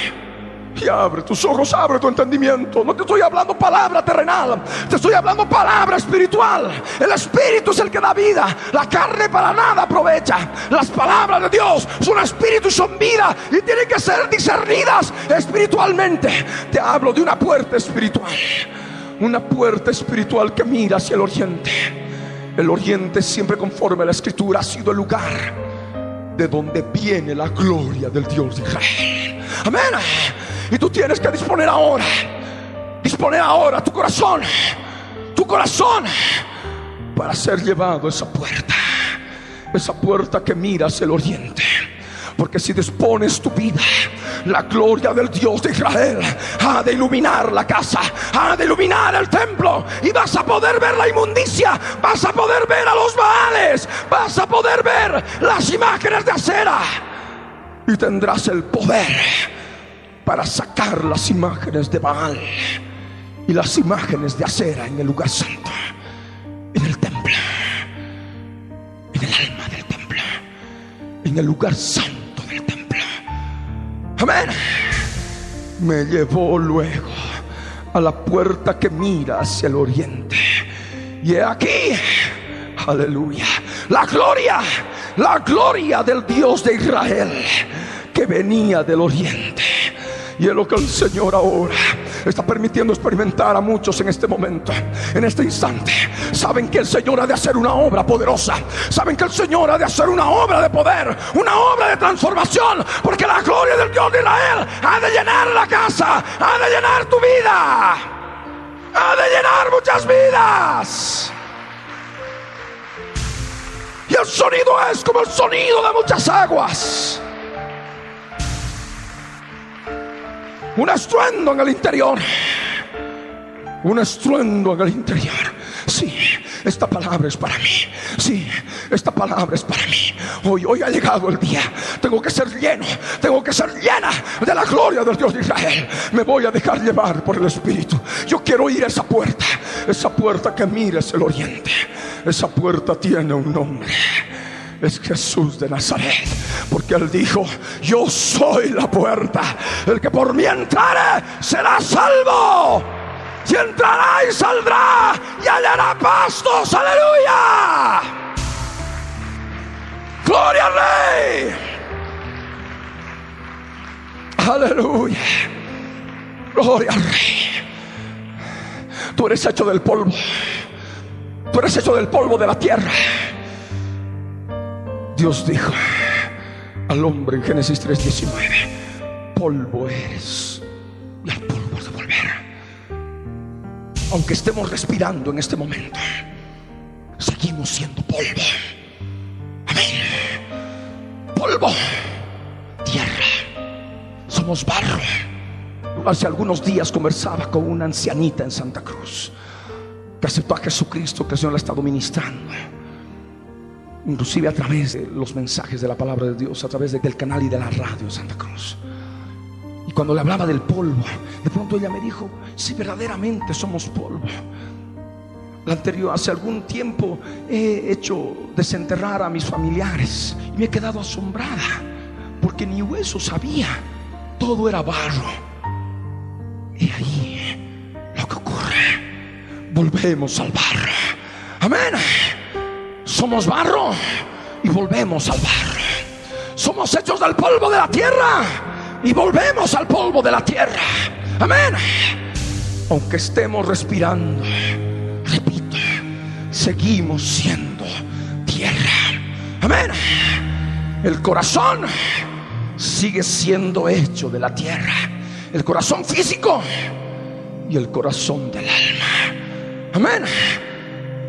Y abre tus ojos, abre tu entendimiento. No te estoy hablando palabra terrenal, te estoy hablando palabra espiritual. El espíritu es el que da vida. La carne para nada aprovecha. Las palabras de Dios son espíritu y son vida y tienen que ser discernidas espiritualmente. Te hablo de una puerta espiritual. Una puerta espiritual que mira hacia el oriente. El oriente siempre conforme a la escritura ha sido el lugar de donde viene la gloria del Dios de Israel. Amén. Y tú tienes que disponer ahora, disponer ahora tu corazón, tu corazón para ser llevado a esa puerta, esa puerta que mira hacia el oriente. Porque si dispones tu vida, la gloria del Dios de Israel ha de iluminar la casa, ha de iluminar el templo. Y vas a poder ver la inmundicia, vas a poder ver a los baales, vas a poder ver las imágenes de acera. Y tendrás el poder para sacar las imágenes de Baal y las imágenes de acera en el lugar santo, en el templo, en el alma del templo, en el lugar santo Amén. Me llevó luego a la puerta que mira hacia el oriente. Y he aquí, aleluya, la gloria, la gloria del Dios de Israel que venía del oriente. Y es lo que el Señor ahora está permitiendo experimentar a muchos en este momento, en este instante. Saben que el Señor ha de hacer una obra poderosa. Saben que el Señor ha de hacer una obra de poder, una obra de transformación. Porque la gloria del Dios de Israel ha de llenar la casa, ha de llenar tu vida, ha de llenar muchas vidas. Y el sonido es como el sonido de muchas aguas. Un estruendo en el interior. Un estruendo en el interior. Sí, esta palabra es para mí. Sí, esta palabra es para mí. Hoy, hoy ha llegado el día. Tengo que ser lleno. Tengo que ser llena de la gloria del Dios de Israel. Me voy a dejar llevar por el Espíritu. Yo quiero ir a esa puerta. Esa puerta que mira el oriente. Esa puerta tiene un nombre es Jesús de Nazaret. Porque Él dijo, yo soy la puerta. El que por mí entrare será salvo. Y entrará y saldrá y hallará pastos. Aleluya. Gloria al Rey. Aleluya. Gloria al Rey. Tú eres hecho del polvo. Tú eres hecho del polvo de la tierra. Dios dijo al hombre en Génesis 3:19, polvo eres y al polvo de volver. Aunque estemos respirando en este momento, seguimos siendo polvo. Amén. Polvo, tierra, somos barro. Hace algunos días conversaba con una ancianita en Santa Cruz que aceptó a Jesucristo que el Señor la estado ministrando inclusive a través de los mensajes de la palabra de Dios, a través del canal y de la radio Santa Cruz. Y cuando le hablaba del polvo, de pronto ella me dijo, si verdaderamente somos polvo, La anterior, hace algún tiempo he hecho desenterrar a mis familiares y me he quedado asombrada porque ni hueso sabía, todo era barro. Y ahí lo que ocurre, volvemos al barro. Amén. Somos barro y volvemos al barro. Somos hechos del polvo de la tierra y volvemos al polvo de la tierra. Amén. Aunque estemos respirando, repito, seguimos siendo tierra. Amén. El corazón sigue siendo hecho de la tierra. El corazón físico y el corazón del alma. Amén.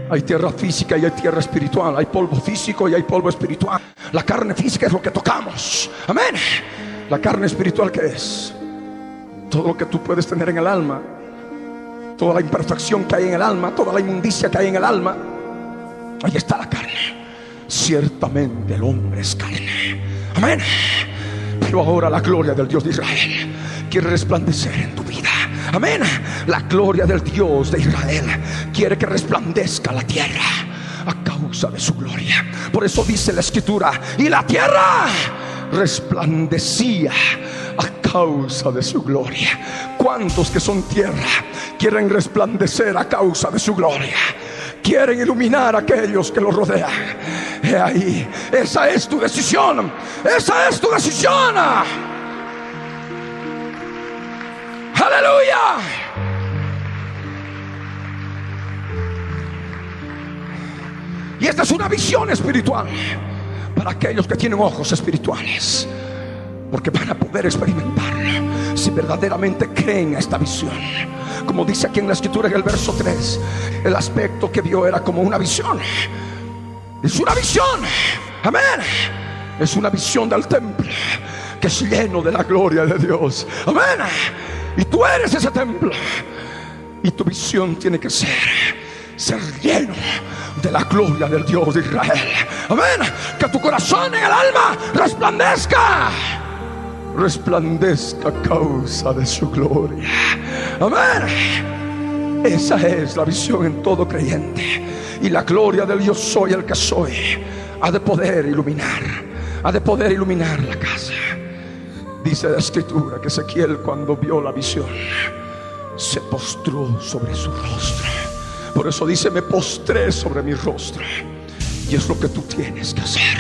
Hay tierra física y hay tierra espiritual. Hay polvo físico y hay polvo espiritual. La carne física es lo que tocamos. Amén. La carne espiritual que es todo lo que tú puedes tener en el alma. Toda la imperfección que hay en el alma. Toda la inmundicia que hay en el alma. Ahí está la carne. Ciertamente el hombre es carne. Amén. Pero ahora la gloria del Dios de Israel quiere resplandecer en tu vida. Amén. La gloria del Dios de Israel quiere que resplandezca la tierra a causa de su gloria. Por eso dice la escritura, y la tierra resplandecía a causa de su gloria. ¿Cuántos que son tierra quieren resplandecer a causa de su gloria? Quieren iluminar a aquellos que los rodean. He ahí, esa es tu decisión. Esa es tu decisión. Aleluya. Y esta es una visión espiritual para aquellos que tienen ojos espirituales. Porque van a poder experimentarla si verdaderamente creen a esta visión. Como dice aquí en la escritura en el verso 3, el aspecto que vio era como una visión. Es una visión. Amén. Es una visión del templo que es lleno de la gloria de Dios. Amén. Y tú eres ese templo. Y tu visión tiene que ser ser lleno de la gloria del Dios de Israel. Amén. Que tu corazón en el alma resplandezca. Resplandezca a causa de su gloria. Amén. Esa es la visión en todo creyente. Y la gloria del Dios soy el que soy ha de poder iluminar, ha de poder iluminar la casa. Dice la escritura que Ezequiel cuando vio la visión se postró sobre su rostro. Por eso dice, me postré sobre mi rostro. Y es lo que tú tienes que hacer.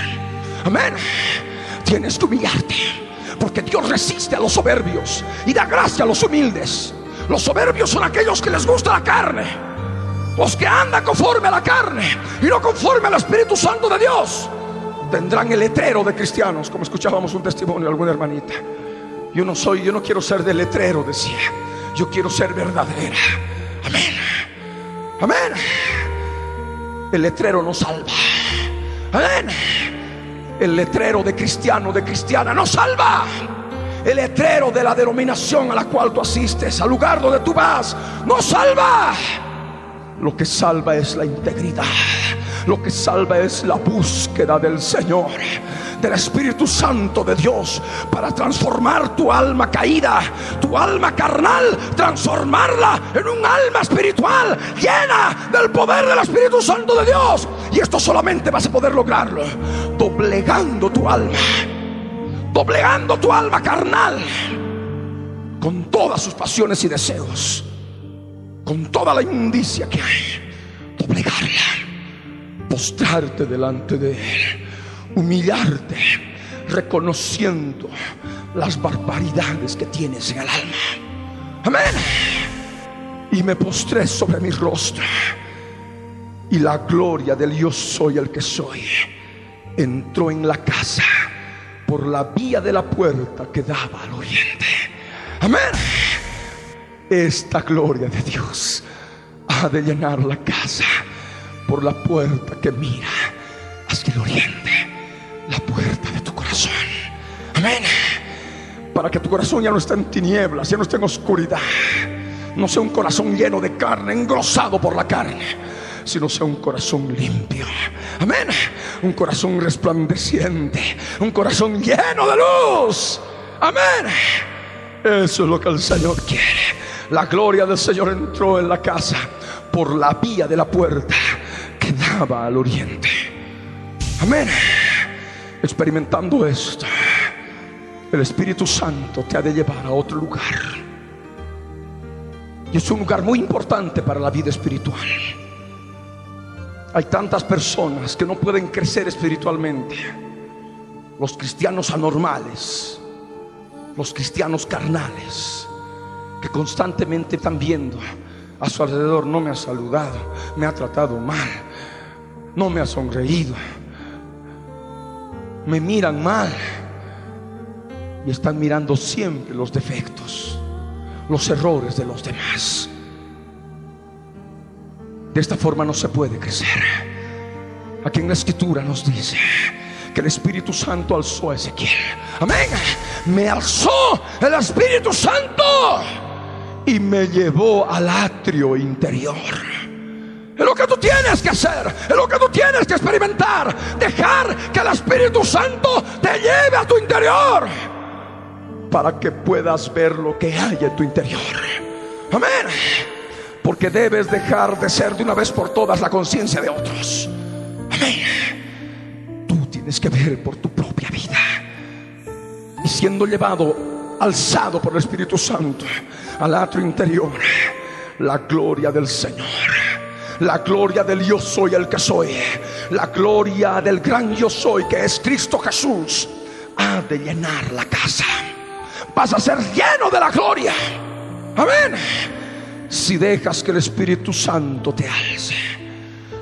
Amén. Tienes que humillarte. Porque Dios resiste a los soberbios y da gracia a los humildes. Los soberbios son aquellos que les gusta la carne. Los que andan conforme a la carne y no conforme al Espíritu Santo de Dios. Tendrán el letrero de cristianos, como escuchábamos un testimonio de alguna hermanita. Yo no soy, yo no quiero ser de letrero, decía. Yo quiero ser verdadera. Amén. Amén. El letrero no salva. Amén. El letrero de cristiano, de cristiana, no salva. El letrero de la denominación a la cual tú asistes, al lugar donde tú vas, no salva. Lo que salva es la integridad. Lo que salva es la búsqueda del Señor, del Espíritu Santo de Dios, para transformar tu alma caída, tu alma carnal, transformarla en un alma espiritual llena del poder del Espíritu Santo de Dios. Y esto solamente vas a poder lograrlo doblegando tu alma, doblegando tu alma carnal con todas sus pasiones y deseos, con toda la inmundicia que hay, doblegarla postrarte delante de Él, humillarte, reconociendo las barbaridades que tienes en el alma. Amén. Y me postré sobre mi rostro. Y la gloria del yo soy el que soy entró en la casa por la vía de la puerta que daba al oriente. Amén. Esta gloria de Dios ha de llenar la casa por la puerta que mira hacia el oriente, la puerta de tu corazón. Amén. Para que tu corazón ya no esté en tinieblas, ya no esté en oscuridad. No sea un corazón lleno de carne, engrosado por la carne, sino sea un corazón limpio. Amén. Un corazón resplandeciente, un corazón lleno de luz. Amén. Eso es lo que el Señor quiere. La gloria del Señor entró en la casa por la vía de la puerta daba al oriente. Amén. Experimentando esto, el Espíritu Santo te ha de llevar a otro lugar. Y es un lugar muy importante para la vida espiritual. Hay tantas personas que no pueden crecer espiritualmente. Los cristianos anormales, los cristianos carnales, que constantemente están viendo a su alrededor, no me ha saludado, me ha tratado mal, no me ha sonreído, me miran mal y están mirando siempre los defectos, los errores de los demás. De esta forma no se puede crecer. Aquí en la escritura nos dice que el Espíritu Santo alzó a Ezequiel. Amén. Me alzó el Espíritu Santo y me llevó al atrio interior. Es lo que tú tienes que hacer, es lo que tú tienes que experimentar. Dejar que el Espíritu Santo te lleve a tu interior para que puedas ver lo que hay en tu interior. Amén. Porque debes dejar de ser de una vez por todas la conciencia de otros. Amén. Tú tienes que ver por tu propia vida. Y siendo llevado, alzado por el Espíritu Santo al atrio interior, la gloria del Señor. La gloria del yo soy el que soy. La gloria del gran yo soy que es Cristo Jesús. Ha de llenar la casa. Vas a ser lleno de la gloria. Amén si dejas que el Espíritu Santo te alce.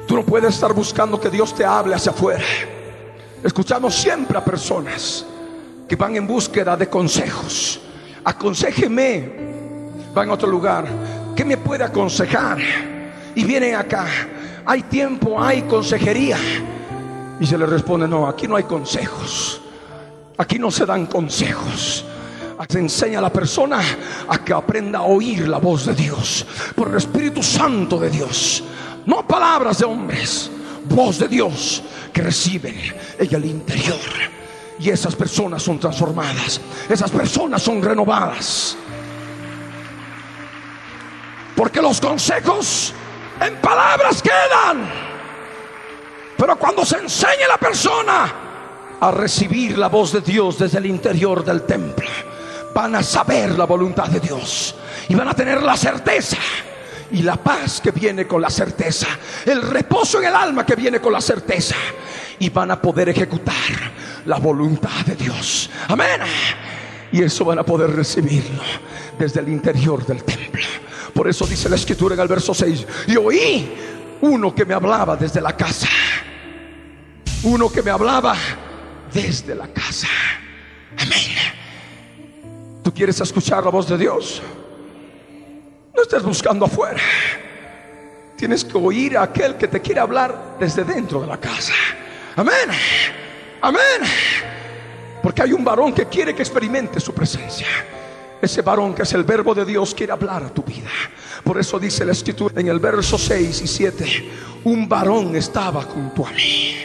Tú no puedes estar buscando que Dios te hable hacia afuera. Escuchamos siempre a personas que van en búsqueda de consejos. Aconsejeme. Van a otro lugar. ¿Qué me puede aconsejar? Y vienen acá. Hay tiempo, hay consejería. Y se le responde, no, aquí no hay consejos. Aquí no se dan consejos se enseña a la persona a que aprenda a oír la voz de Dios por el Espíritu Santo de Dios. No palabras de hombres, voz de Dios que reciben en el interior. Y esas personas son transformadas, esas personas son renovadas. Porque los consejos en palabras quedan. Pero cuando se enseña a la persona a recibir la voz de Dios desde el interior del templo, van a saber la voluntad de Dios y van a tener la certeza y la paz que viene con la certeza, el reposo en el alma que viene con la certeza y van a poder ejecutar la voluntad de Dios. Amén. Y eso van a poder recibirlo desde el interior del templo. Por eso dice la escritura en el verso 6, y oí uno que me hablaba desde la casa. Uno que me hablaba desde la casa. Amén. ¿Tú quieres escuchar la voz de Dios? No estés buscando afuera. Tienes que oír a aquel que te quiere hablar desde dentro de la casa. Amén. Amén. Porque hay un varón que quiere que experimente su presencia. Ese varón que es el verbo de Dios quiere hablar a tu vida. Por eso dice la escritura en el verso 6 y 7, un varón estaba junto a mí.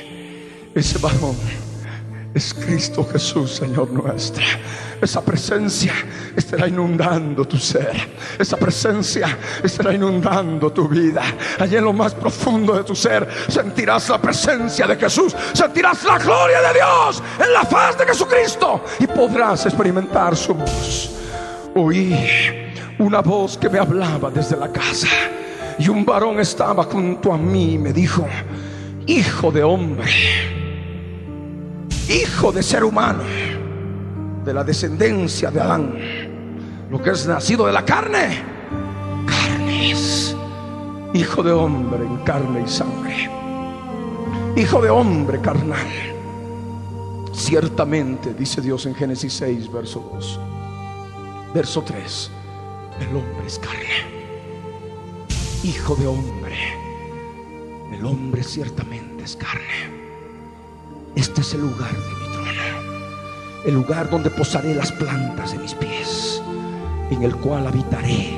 Ese varón es Cristo Jesús, Señor nuestro. Esa presencia estará inundando tu ser. Esa presencia estará inundando tu vida. Allí en lo más profundo de tu ser sentirás la presencia de Jesús. Sentirás la gloria de Dios en la faz de Jesucristo. Y podrás experimentar su voz. Oí una voz que me hablaba desde la casa. Y un varón estaba junto a mí y me dijo, Hijo de hombre hijo de ser humano, de la descendencia de Adán, lo que es nacido de la carne, carnes, hijo de hombre en carne y sangre, hijo de hombre carnal. Ciertamente, dice Dios en Génesis 6, verso 2, verso 3, el hombre es carne, hijo de hombre, el hombre ciertamente es carne. Este es el lugar de mi trono, el lugar donde posaré las plantas de mis pies, en el cual habitaré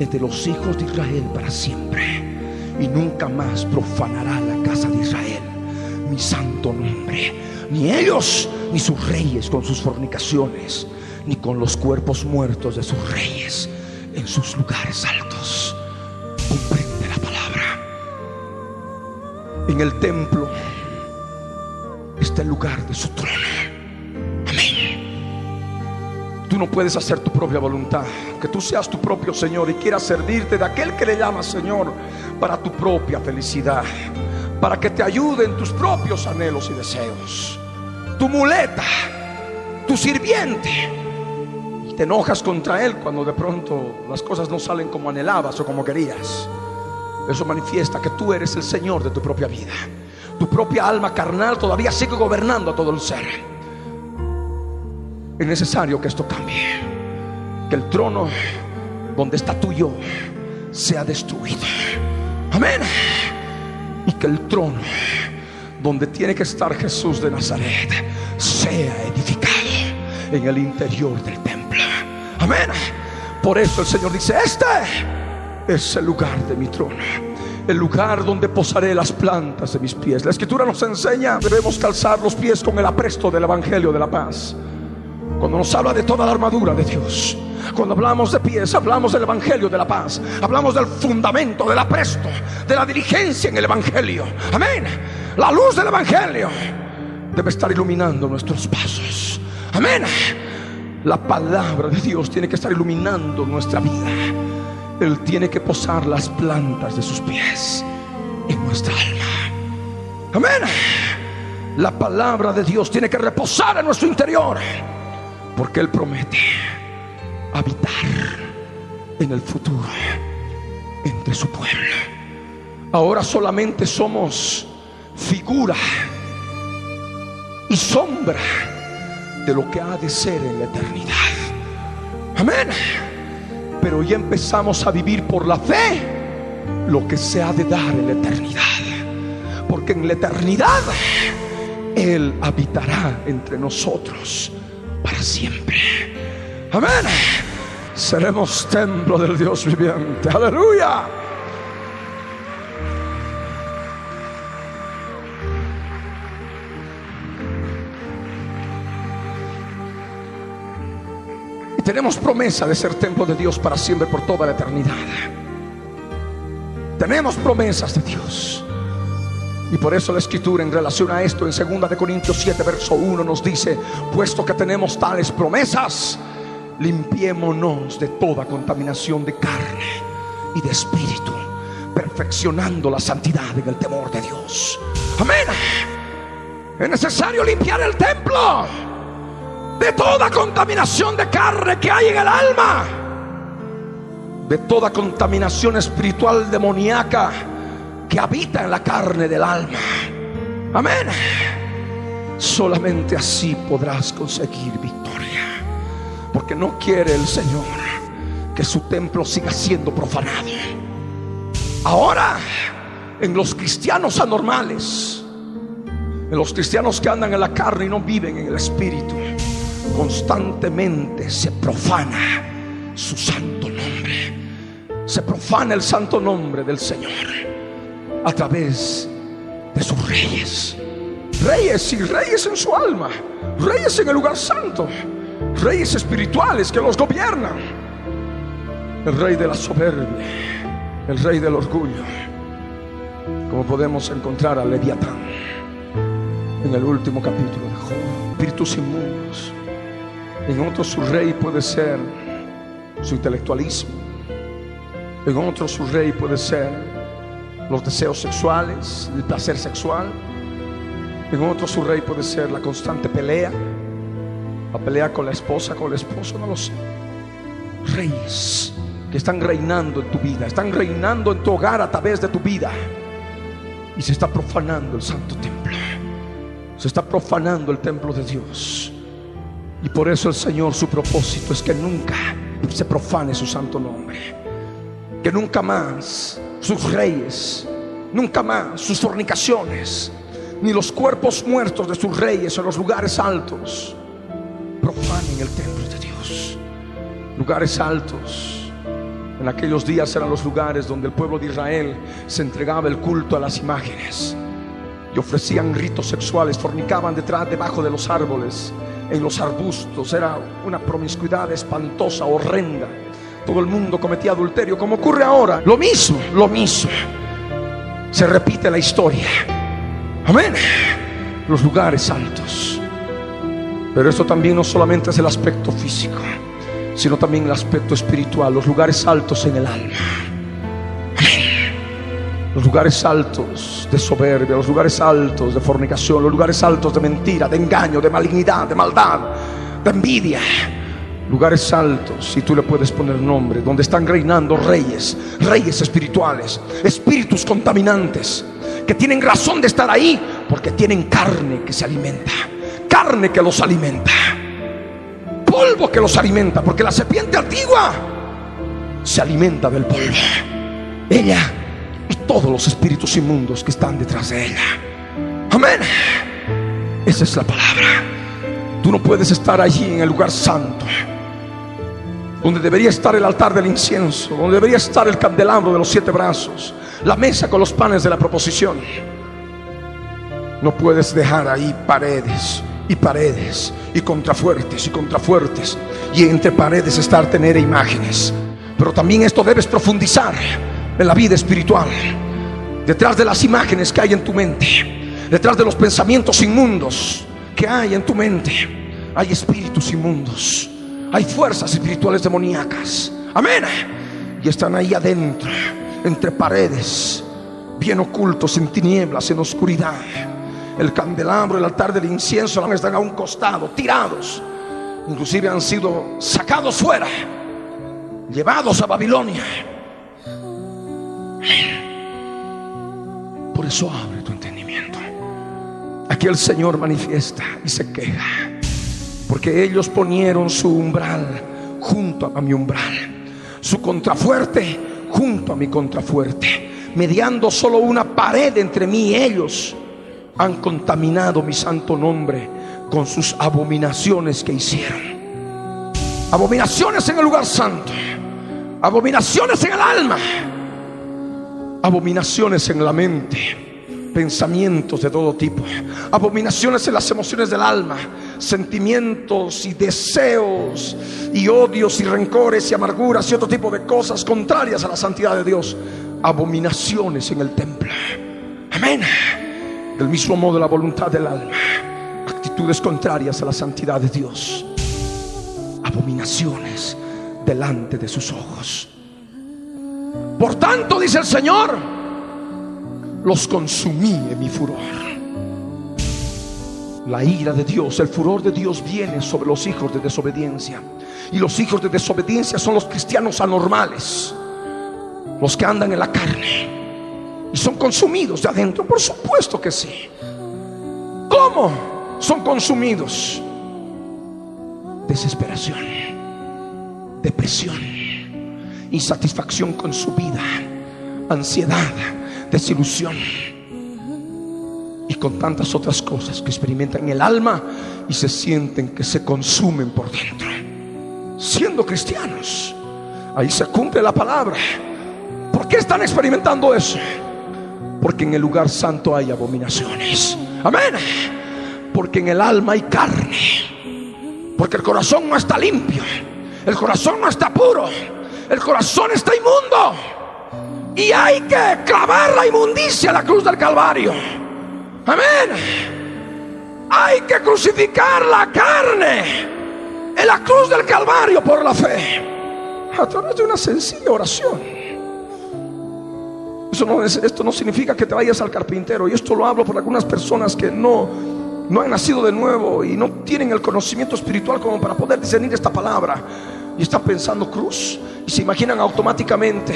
entre los hijos de Israel para siempre, y nunca más profanará la casa de Israel mi santo nombre, ni ellos, ni sus reyes con sus fornicaciones, ni con los cuerpos muertos de sus reyes en sus lugares altos. Comprende la palabra En el templo está el lugar de su trono. Amén. Tú no puedes hacer tu propia voluntad. Que tú seas tu propio Señor y quieras servirte de aquel que le llama Señor para tu propia felicidad. Para que te ayude en tus propios anhelos y deseos. Tu muleta, tu sirviente. Te enojas contra Él cuando de pronto las cosas no salen como anhelabas o como querías. Eso manifiesta que tú eres el Señor de tu propia vida. Tu propia alma carnal todavía sigue gobernando a todo el ser. Es necesario que esto cambie. Que el trono donde está tu yo sea destruido. Amén. Y que el trono donde tiene que estar Jesús de Nazaret sea edificado en el interior del templo. Amén. Por eso el Señor dice, este es el lugar de mi trono. El lugar donde posaré las plantas de mis pies. La escritura nos enseña, debemos calzar los pies con el apresto del Evangelio de la paz. Cuando nos habla de toda la armadura de Dios. Cuando hablamos de pies, hablamos del Evangelio de la paz. Hablamos del fundamento, del apresto, de la diligencia en el Evangelio. Amén. La luz del Evangelio debe estar iluminando nuestros pasos. Amén. La palabra de Dios tiene que estar iluminando nuestra vida. Él tiene que posar las plantas de sus pies en nuestra alma. Amén. La palabra de Dios tiene que reposar en nuestro interior. Porque Él promete habitar en el futuro entre su pueblo. Ahora solamente somos figura y sombra de lo que ha de ser en la eternidad. Amén. Pero ya empezamos a vivir por la fe lo que se ha de dar en la eternidad. Porque en la eternidad Él habitará entre nosotros para siempre. Amén. Seremos templo del Dios viviente. Aleluya. Tenemos promesa de ser templo de Dios para siempre, por toda la eternidad. Tenemos promesas de Dios. Y por eso la escritura en relación a esto en 2 de Corintios 7 verso 1 nos dice, puesto que tenemos tales promesas, limpiémonos de toda contaminación de carne y de espíritu, perfeccionando la santidad en el temor de Dios. Amén. Es necesario limpiar el templo de toda contaminación de carne que hay en el alma, de toda contaminación espiritual demoníaca que habita en la carne del alma. Amén. Solamente así podrás conseguir victoria. Porque no quiere el Señor que su templo siga siendo profanado. Ahora, en los cristianos anormales, en los cristianos que andan en la carne y no viven en el espíritu, constantemente se profana su santo nombre. Se profana el santo nombre del Señor a través de sus reyes. Reyes y reyes en su alma. Reyes en el lugar santo. Reyes espirituales que los gobiernan. El rey de la soberbia. El rey del orgullo. Como podemos encontrar a Leviatán en el último capítulo de Job. Espíritus inmundos. En otros su rey puede ser su intelectualismo. En otros su rey puede ser los deseos sexuales, el placer sexual. En otros su rey puede ser la constante pelea, la pelea con la esposa, con el esposo, no lo sé. Reyes que están reinando en tu vida, están reinando en tu hogar a través de tu vida. Y se está profanando el santo templo. Se está profanando el templo de Dios. Y por eso el Señor, su propósito es que nunca se profane su santo nombre. Que nunca más sus reyes, nunca más sus fornicaciones, ni los cuerpos muertos de sus reyes en los lugares altos profanen el templo de Dios. Lugares altos. En aquellos días eran los lugares donde el pueblo de Israel se entregaba el culto a las imágenes y ofrecían ritos sexuales, fornicaban detrás, debajo de los árboles, en los arbustos. Era una promiscuidad espantosa, horrenda. Todo el mundo cometía adulterio, como ocurre ahora. Lo mismo, lo mismo. Se repite la historia. Amén. Los lugares altos. Pero esto también no solamente es el aspecto físico, sino también el aspecto espiritual, los lugares altos en el alma. Los lugares altos de soberbia, los lugares altos de fornicación, los lugares altos de mentira, de engaño, de malignidad, de maldad, de envidia. Lugares altos, si tú le puedes poner nombre, donde están reinando reyes, reyes espirituales, espíritus contaminantes, que tienen razón de estar ahí porque tienen carne que se alimenta, carne que los alimenta, polvo que los alimenta, porque la serpiente antigua se alimenta del polvo. Ella y todos los espíritus inmundos que están detrás de ella. Amén. Esa es la palabra. Tú no puedes estar allí en el lugar santo, donde debería estar el altar del incienso, donde debería estar el candelabro de los siete brazos, la mesa con los panes de la proposición. No puedes dejar ahí paredes y paredes y contrafuertes y contrafuertes y entre paredes estar tener imágenes. Pero también esto debes profundizar en la vida espiritual. Detrás de las imágenes que hay en tu mente, detrás de los pensamientos inmundos que hay en tu mente, hay espíritus inmundos, hay fuerzas espirituales demoníacas. Amén. Y están ahí adentro, entre paredes, bien ocultos en tinieblas, en oscuridad. El candelabro, el altar del incienso están a un costado, tirados. Inclusive han sido sacados fuera, llevados a Babilonia. Por eso abre tu entendimiento. Aquí el Señor manifiesta y se queja. Porque ellos ponieron su umbral junto a mi umbral. Su contrafuerte junto a mi contrafuerte. Mediando solo una pared entre mí y ellos. Han contaminado mi santo nombre con sus abominaciones que hicieron. Abominaciones en el lugar santo. Abominaciones en el alma abominaciones en la mente, pensamientos de todo tipo, abominaciones en las emociones del alma, sentimientos y deseos y odios y rencores y amarguras y otro tipo de cosas contrarias a la santidad de Dios, abominaciones en el templo. Amén. Del mismo modo la voluntad del alma, actitudes contrarias a la santidad de Dios, abominaciones delante de sus ojos. Por tanto, dice el Señor, los consumí en mi furor. La ira de Dios, el furor de Dios viene sobre los hijos de desobediencia. Y los hijos de desobediencia son los cristianos anormales, los que andan en la carne y son consumidos de adentro. Por supuesto que sí. ¿Cómo son consumidos? Desesperación, depresión insatisfacción con su vida, ansiedad, desilusión y con tantas otras cosas que experimentan el alma y se sienten que se consumen por dentro. Siendo cristianos, ahí se cumple la palabra. ¿Por qué están experimentando eso? Porque en el lugar santo hay abominaciones. Amén. Porque en el alma hay carne. Porque el corazón no está limpio. El corazón no está puro el corazón está inmundo. Y hay que clavar la inmundicia a la cruz del Calvario. Amén. Hay que crucificar la carne en la cruz del Calvario por la fe. A través de una sencilla oración. Esto no significa que te vayas al carpintero. Y esto lo hablo por algunas personas que no, no han nacido de nuevo y no tienen el conocimiento espiritual como para poder discernir esta palabra y están pensando cruz y se imaginan automáticamente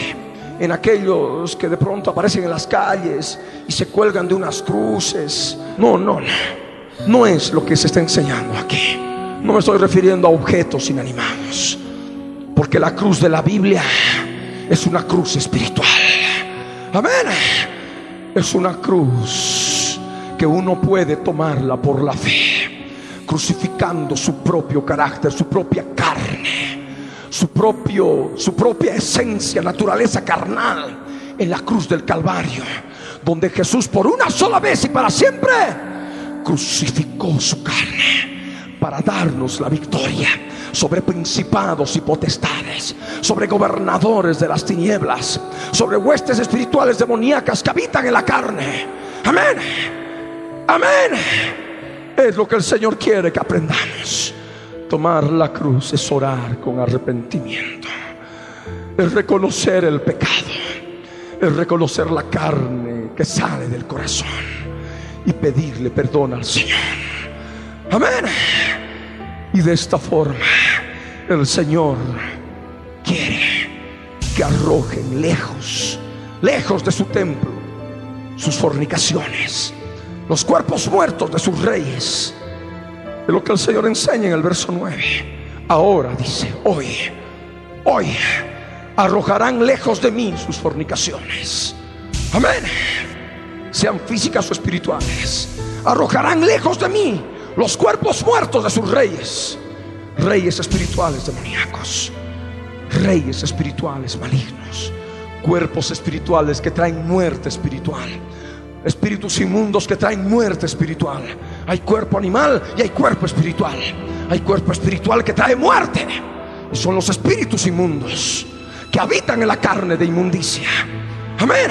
en aquellos que de pronto aparecen en las calles y se cuelgan de unas cruces. No, no, no. No es lo que se está enseñando aquí. No me estoy refiriendo a objetos inanimados. Porque la cruz de la Biblia es una cruz espiritual. Amén. Es una cruz que uno puede tomarla por la fe. Crucificando su propio carácter, su propia carne su, propio, su propia esencia, naturaleza carnal en la cruz del Calvario, donde Jesús por una sola vez y para siempre crucificó su carne para darnos la victoria sobre principados y potestades, sobre gobernadores de las tinieblas, sobre huestes espirituales demoníacas que habitan en la carne. Amén. Amén. Es lo que el Señor quiere que aprendamos. Tomar la cruz es orar con arrepentimiento. Es reconocer el pecado. Es reconocer la carne que sale del corazón. Y pedirle perdón al Señor. Amén. Y de esta forma el Señor quiere que arrojen lejos, lejos de su templo, sus fornicaciones, los cuerpos muertos de sus reyes. De lo que el Señor enseña en el verso 9. Ahora dice, hoy, hoy arrojarán lejos de mí sus fornicaciones. Amén. Sean físicas o espirituales. Arrojarán lejos de mí los cuerpos muertos de sus reyes. Reyes espirituales demoníacos. Reyes espirituales malignos. Cuerpos espirituales que traen muerte espiritual. Espíritus inmundos que traen muerte espiritual. Hay cuerpo animal y hay cuerpo espiritual. Hay cuerpo espiritual que trae muerte. Y son los espíritus inmundos que habitan en la carne de inmundicia. Amén.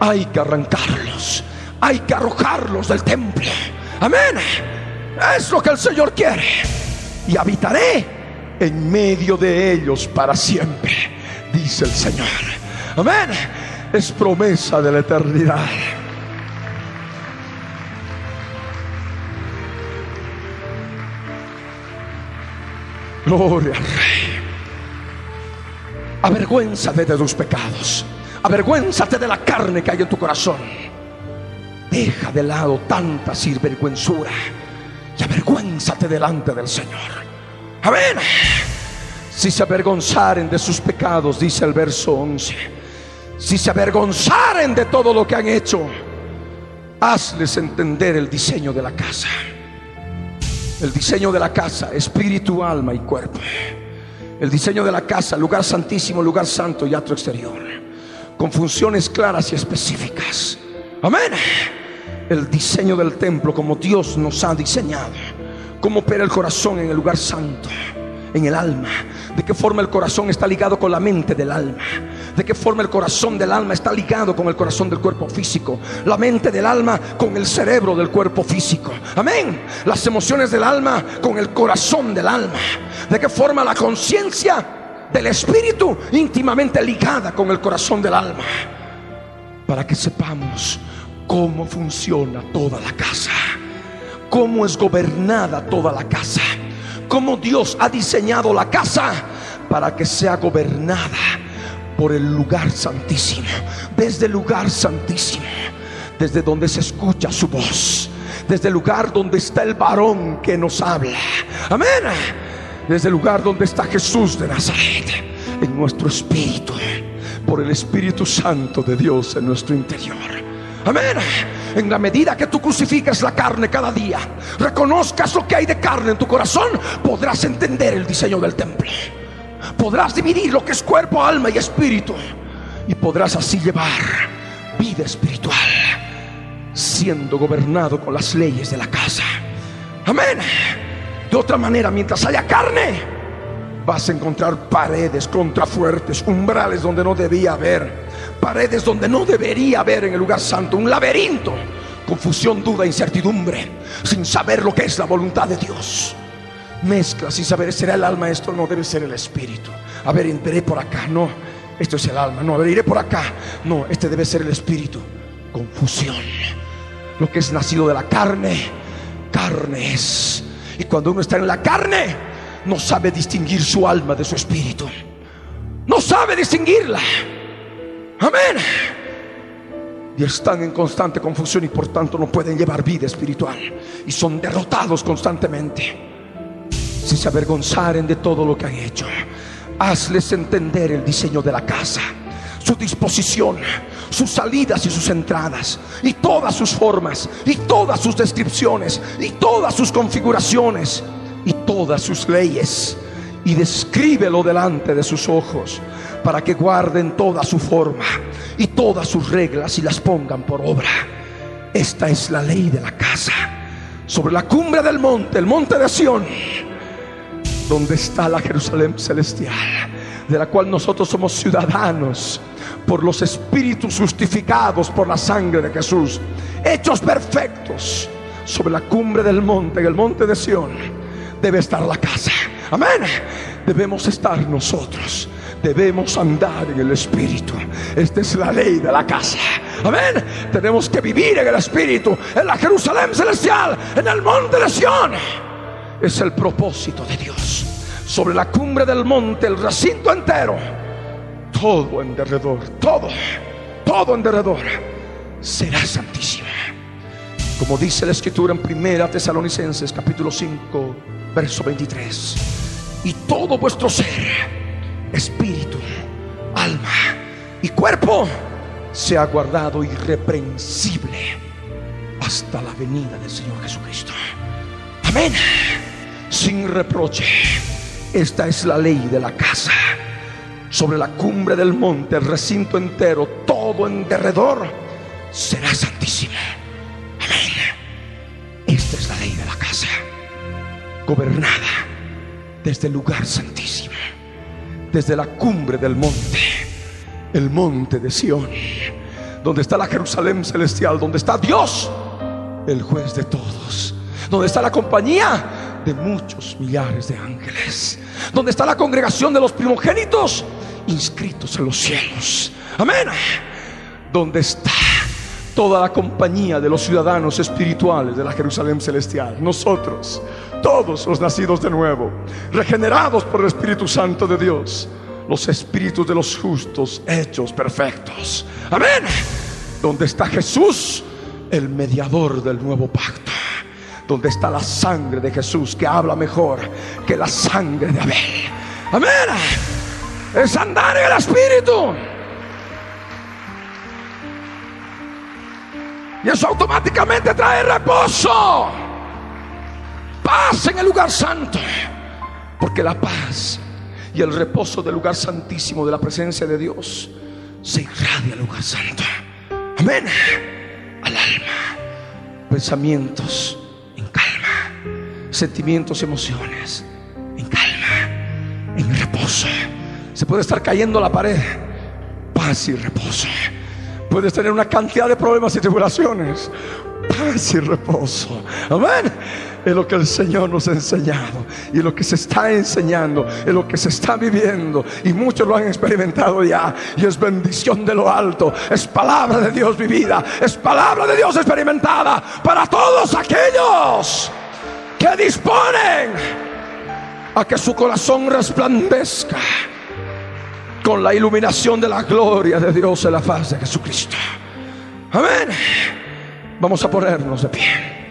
Hay que arrancarlos. Hay que arrojarlos del templo. Amén. Es lo que el Señor quiere. Y habitaré en medio de ellos para siempre, dice el Señor. Amén. Es promesa de la eternidad. Gloria al Rey. Avergüénzate de tus pecados. Avergüénzate de la carne que hay en tu corazón. Deja de lado tanta sinvergüenzura y avergüénzate delante del Señor. Amén. Si se avergonzaren de sus pecados, dice el verso 11. Si se avergonzaren de todo lo que han hecho, hazles entender el diseño de la casa. El diseño de la casa, espíritu, alma y cuerpo. El diseño de la casa, lugar santísimo, lugar santo y atrio exterior. Con funciones claras y específicas. Amén. El diseño del templo como Dios nos ha diseñado. Cómo opera el corazón en el lugar santo en el alma, de qué forma el corazón está ligado con la mente del alma, de qué forma el corazón del alma está ligado con el corazón del cuerpo físico, la mente del alma con el cerebro del cuerpo físico. Amén. Las emociones del alma con el corazón del alma, de qué forma la conciencia del espíritu íntimamente ligada con el corazón del alma, para que sepamos cómo funciona toda la casa, cómo es gobernada toda la casa. Cómo Dios ha diseñado la casa para que sea gobernada por el lugar santísimo, desde el lugar santísimo, desde donde se escucha su voz, desde el lugar donde está el varón que nos habla. Amén. Desde el lugar donde está Jesús de Nazaret, en nuestro espíritu, por el Espíritu Santo de Dios en nuestro interior. Amén. En la medida que tú crucifiques la carne cada día, reconozcas lo que hay de carne en tu corazón, podrás entender el diseño del templo. Podrás dividir lo que es cuerpo, alma y espíritu. Y podrás así llevar vida espiritual, siendo gobernado con las leyes de la casa. Amén. De otra manera, mientras haya carne, vas a encontrar paredes contrafuertes, umbrales donde no debía haber paredes donde no debería haber en el lugar santo, un laberinto, confusión, duda, incertidumbre, sin saber lo que es la voluntad de Dios. Mezcla sin saber, ¿será el alma esto? No, debe ser el espíritu. A ver, iré por acá, no, esto es el alma, no, a ver, iré por acá, no, este debe ser el espíritu. Confusión. Lo que es nacido de la carne, carne es. Y cuando uno está en la carne, no sabe distinguir su alma de su espíritu. No sabe distinguirla. Amén. Y están en constante confusión y por tanto no pueden llevar vida espiritual. Y son derrotados constantemente. Si se avergonzaren de todo lo que han hecho, hazles entender el diseño de la casa, su disposición, sus salidas y sus entradas, y todas sus formas, y todas sus descripciones, y todas sus configuraciones, y todas sus leyes. Y descríbelo delante de sus ojos para que guarden toda su forma y todas sus reglas y las pongan por obra. Esta es la ley de la casa. Sobre la cumbre del monte, el monte de Sión, donde está la Jerusalén celestial, de la cual nosotros somos ciudadanos por los espíritus justificados por la sangre de Jesús, hechos perfectos sobre la cumbre del monte, en el monte de Sión, debe estar la casa. Amén. Debemos estar nosotros. Debemos andar en el Espíritu. Esta es la ley de la casa. Amén. Tenemos que vivir en el Espíritu, en la Jerusalén celestial, en el monte de Sión. Es el propósito de Dios. Sobre la cumbre del monte, el recinto entero, todo en derredor, todo, todo en derredor, será santísimo. Como dice la escritura en Primera Tesalonicenses capítulo 5, verso 23. Y todo vuestro ser, espíritu, alma y cuerpo, sea guardado irreprensible hasta la venida del Señor Jesucristo. Amén. Sin reproche. Esta es la ley de la casa. Sobre la cumbre del monte, el recinto entero, todo en derredor, será santísimo. Amén. Esta es la ley de la casa. Gobernada desde el lugar santísimo. Desde la cumbre del monte. El monte de Sión. Donde está la Jerusalén celestial. Donde está Dios. El juez de todos. Donde está la compañía de muchos millares de ángeles. Donde está la congregación de los primogénitos inscritos en los cielos. Amén. Donde está toda la compañía de los ciudadanos espirituales de la Jerusalén celestial. Nosotros, todos los nacidos de nuevo, regenerados por el Espíritu Santo de Dios, los espíritus de los justos hechos perfectos. Amén. Donde está Jesús, el mediador del nuevo pacto. Donde está la sangre de Jesús que habla mejor que la sangre de Abel. Amén. Es andar en el Espíritu. Y eso automáticamente trae reposo. Paz en el lugar santo. Porque la paz y el reposo del lugar santísimo de la presencia de Dios se irradia al lugar santo. Amén. Al alma. Pensamientos. Sentimientos emociones en calma. En reposo. Se puede estar cayendo la pared. Paz y reposo. Puedes tener una cantidad de problemas y tribulaciones. Paz y reposo. Amén. Es lo que el Señor nos ha enseñado. Y lo que se está enseñando. Es lo que se está viviendo. Y muchos lo han experimentado ya. Y es bendición de lo alto. Es palabra de Dios vivida. Es palabra de Dios experimentada. Para todos aquellos que disponen a que su corazón resplandezca con la iluminación de la gloria de Dios en la faz de Jesucristo. Amén. Vamos a ponernos de pie.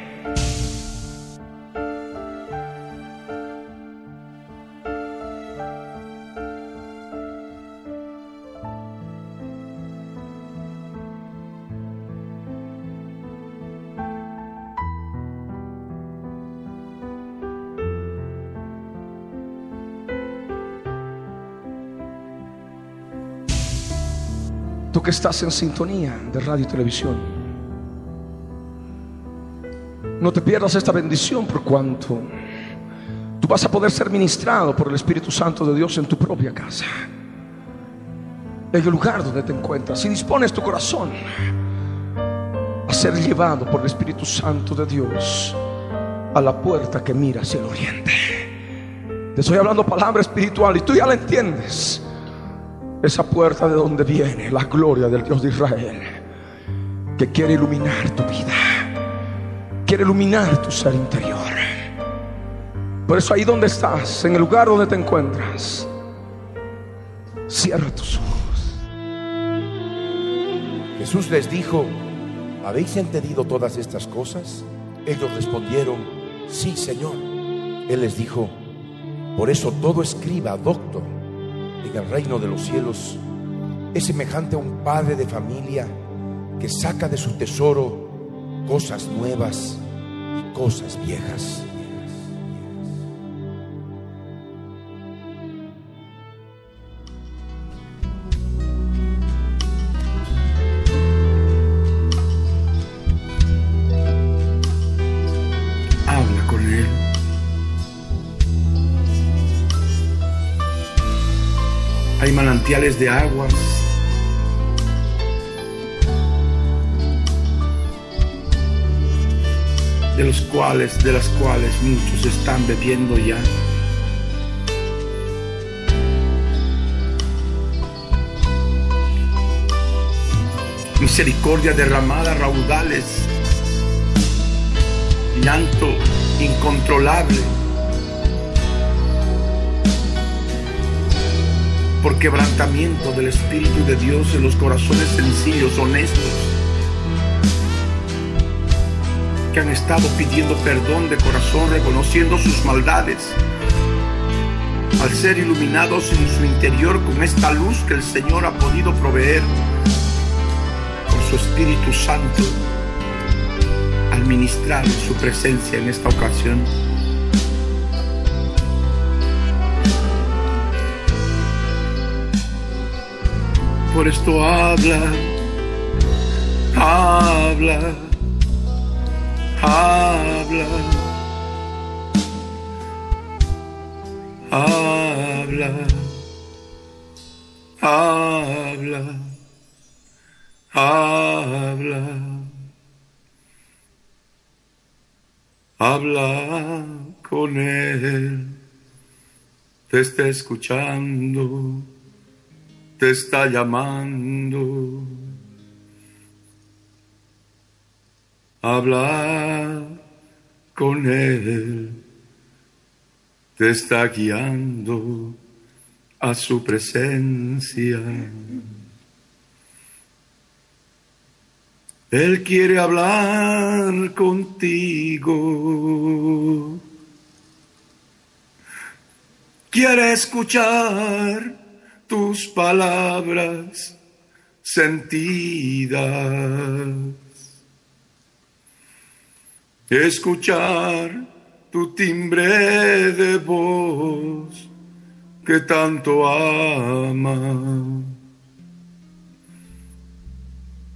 Que estás en sintonía de radio y televisión, no te pierdas esta bendición por cuanto tú vas a poder ser ministrado por el Espíritu Santo de Dios en tu propia casa, en el lugar donde te encuentras. Si dispones tu corazón a ser llevado por el Espíritu Santo de Dios a la puerta que mira hacia el oriente. Te estoy hablando palabra espiritual y tú ya la entiendes esa puerta de donde viene la gloria del Dios de Israel, que quiere iluminar tu vida, quiere iluminar tu ser interior. Por eso ahí donde estás, en el lugar donde te encuentras, cierra tus ojos. Jesús les dijo, ¿habéis entendido todas estas cosas? Ellos respondieron, sí, Señor. Él les dijo, por eso todo escriba, doctor en el reino de los cielos es semejante a un padre de familia que saca de su tesoro cosas nuevas y cosas viejas. De aguas. de los cuales, de las cuales muchos están bebiendo ya. Misericordia derramada, raudales, llanto incontrolable por quebrantamiento del Espíritu de Dios en los corazones sencillos, honestos, que han estado pidiendo perdón de corazón, reconociendo sus maldades, al ser iluminados en su interior con esta luz que el Señor ha podido proveer por su Espíritu Santo al ministrar su presencia en esta ocasión. Por esto habla, habla, habla, habla, habla, habla, habla con él, te está escuchando te está llamando. Habla con Él, te está guiando a su presencia. Él quiere hablar contigo. Quiere escuchar tus palabras sentidas. Escuchar tu timbre de voz que tanto ama.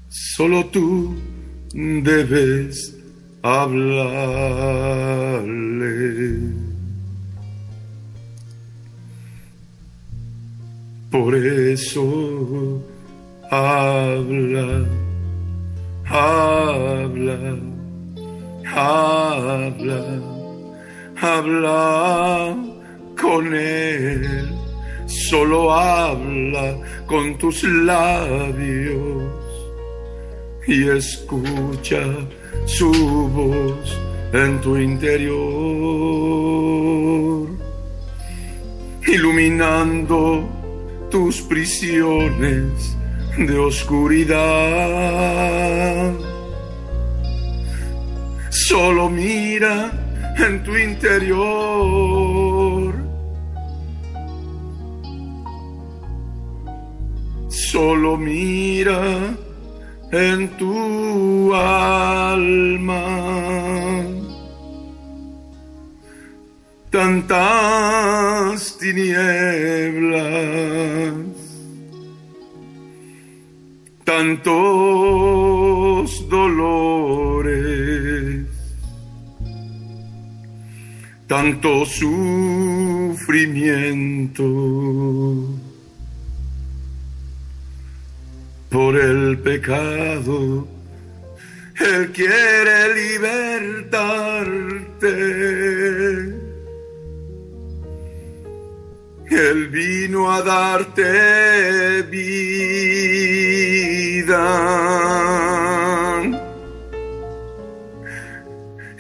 Solo tú debes hablarle. Por eso habla, habla, habla, habla con Él. Solo habla con tus labios y escucha su voz en tu interior, iluminando tus prisiones de oscuridad. Solo mira en tu interior. Solo mira en tu alma. Tantas tinieblas tantos dolores, tanto sufrimiento por el pecado. Él quiere libertarte. Él vino a darte vida.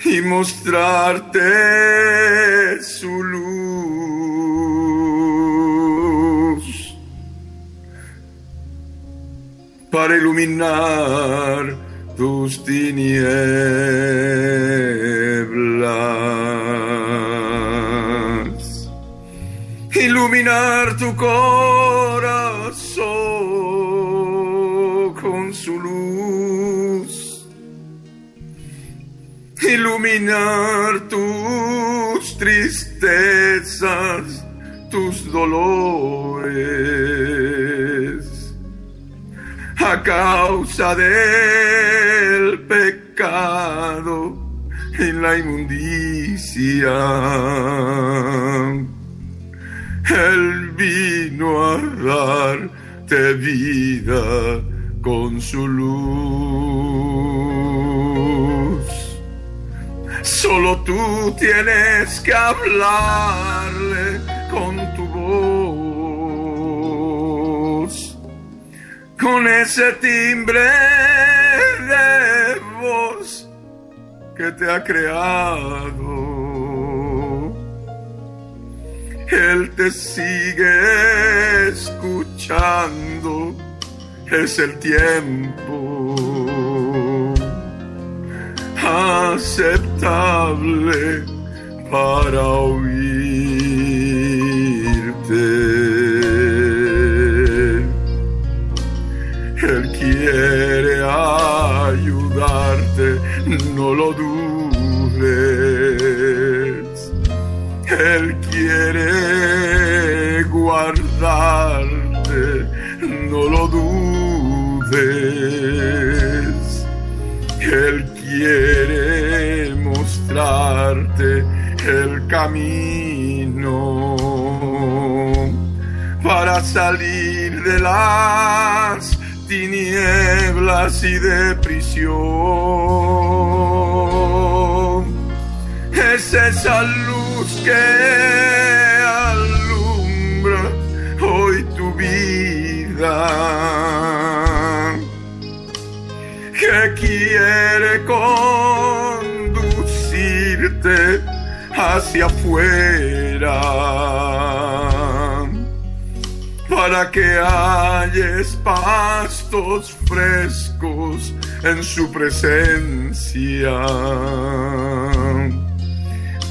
Y mostrarte su luz. Para iluminar tus tinieblas iluminar tu corazón con su luz, iluminar tus tristezas, tus dolores, a causa del pecado y la inmundicia él vino a darte vida con su luz. Solo tú tienes que hablarle con tu voz, con ese timbre de voz que te ha creado. Él te sigue escuchando, es el tiempo aceptable para oírte. Él quiere ayudarte, no lo dudes. Él quiere guardarte, no lo dudes. Él quiere mostrarte el camino para salir de las tinieblas y de prisión. Es esa luz que alumbra hoy tu vida, que quiere conducirte hacia afuera para que halles pastos frescos en su presencia.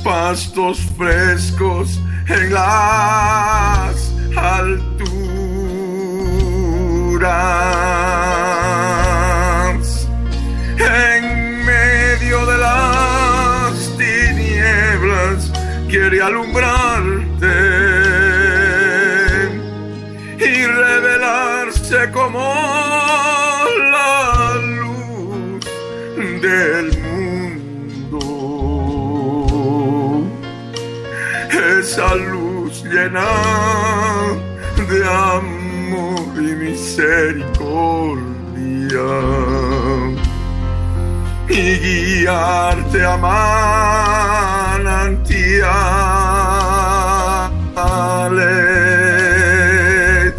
Pastos frescos en las alturas. En medio de las tinieblas quiere alumbrarte luz llena de amor y misericordia. Y guiarte a manantiales.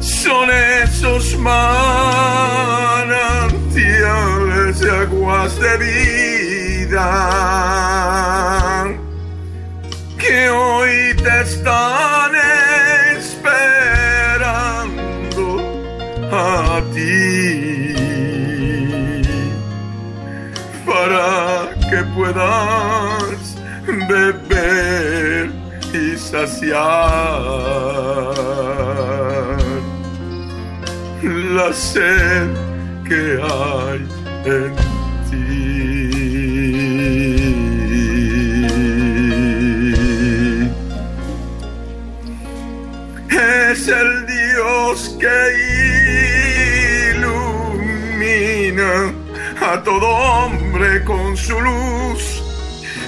Son esos manantiales de aguas de vida hoy te están esperando a ti. Para que puedas beber y saciar la sed que hay en Que ilumina a todo hombre con su luz.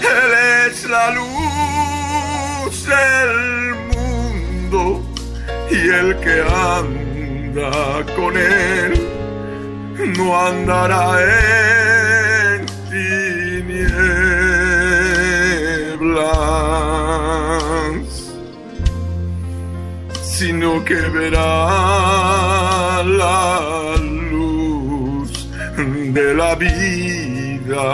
Él es la luz del mundo y el que anda con él no andará en tinieblas, sino que verá la luz de la vida.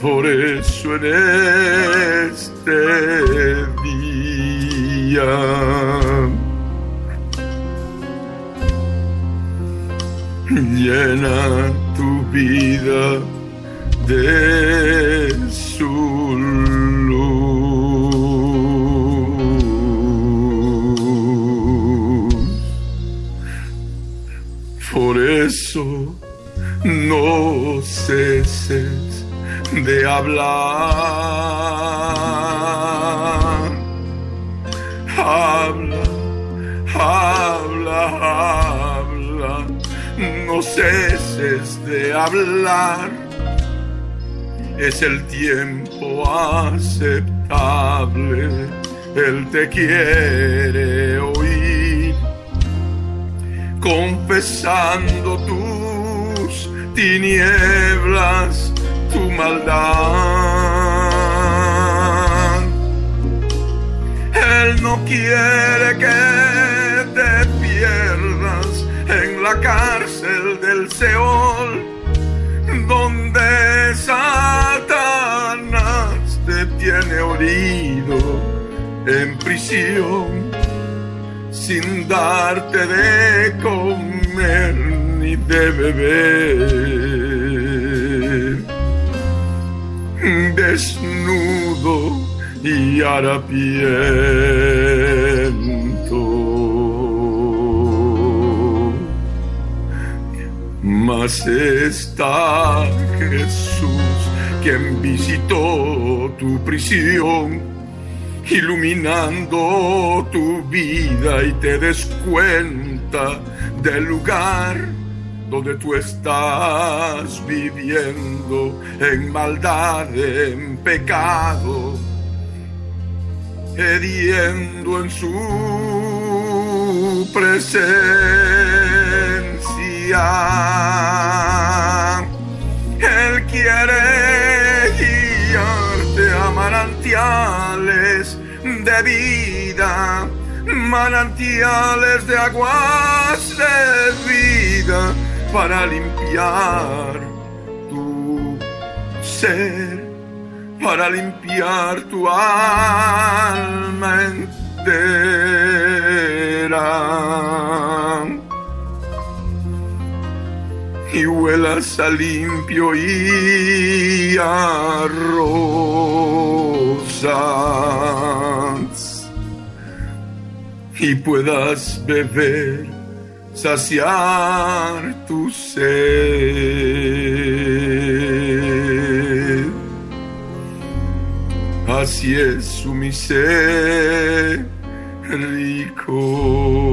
Por eso en este día llena tu vida de no ceses de hablar. Habla, habla, habla. No ceses de hablar. Es el tiempo aceptable Él te quiere confesando tus tinieblas, tu maldad. Él no quiere que te pierdas en la cárcel del Seol, donde Satanás te tiene herido en prisión, sin darte de comer ni de beber, desnudo y harapiento. Mas está Jesús quien visitó tu prisión, iluminando tu vida y te des cuenta del lugar donde tú estás viviendo en maldad, en pecado, hediendo en su presencia. Él quiere manantiales de vida, manantiales de aguas de vida para limpiar tu ser, para limpiar tu alma entera y huelas a limpio y a rosas y puedas beber, saciar tu sed. Así es su misericordia.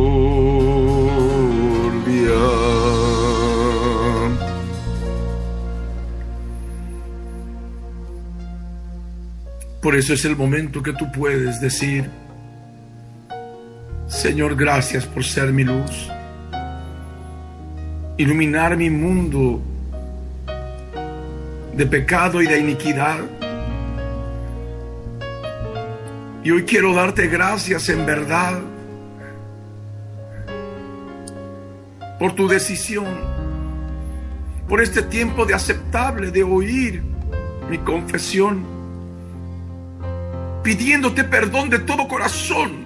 Por eso es el momento que tú puedes decir, Señor, gracias por ser mi luz, iluminar mi mundo de pecado y de iniquidad. Y hoy quiero darte gracias en verdad por tu decisión, por este tiempo de aceptable de oír mi confesión, pidiéndote perdón de todo corazón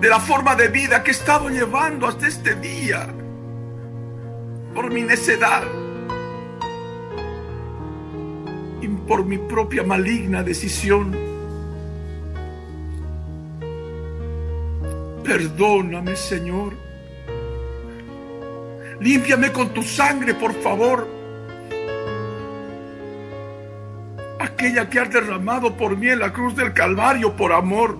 de la forma de vida que he estado llevando hasta este día, por mi necedad y por mi propia maligna decisión. Perdóname, Señor. Límpiame con tu sangre, por favor. Aquella que has derramado por mí en la cruz del Calvario por amor.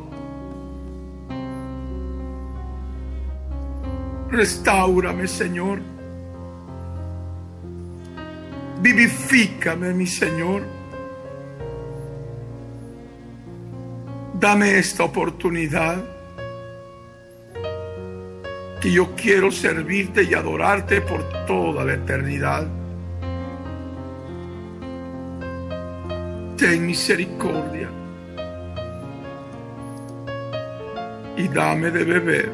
Restaurame, Señor. Vivifícame, mi Señor. Dame esta oportunidad que yo quiero servirte y adorarte por toda la eternidad. Ten misericordia y dame de beber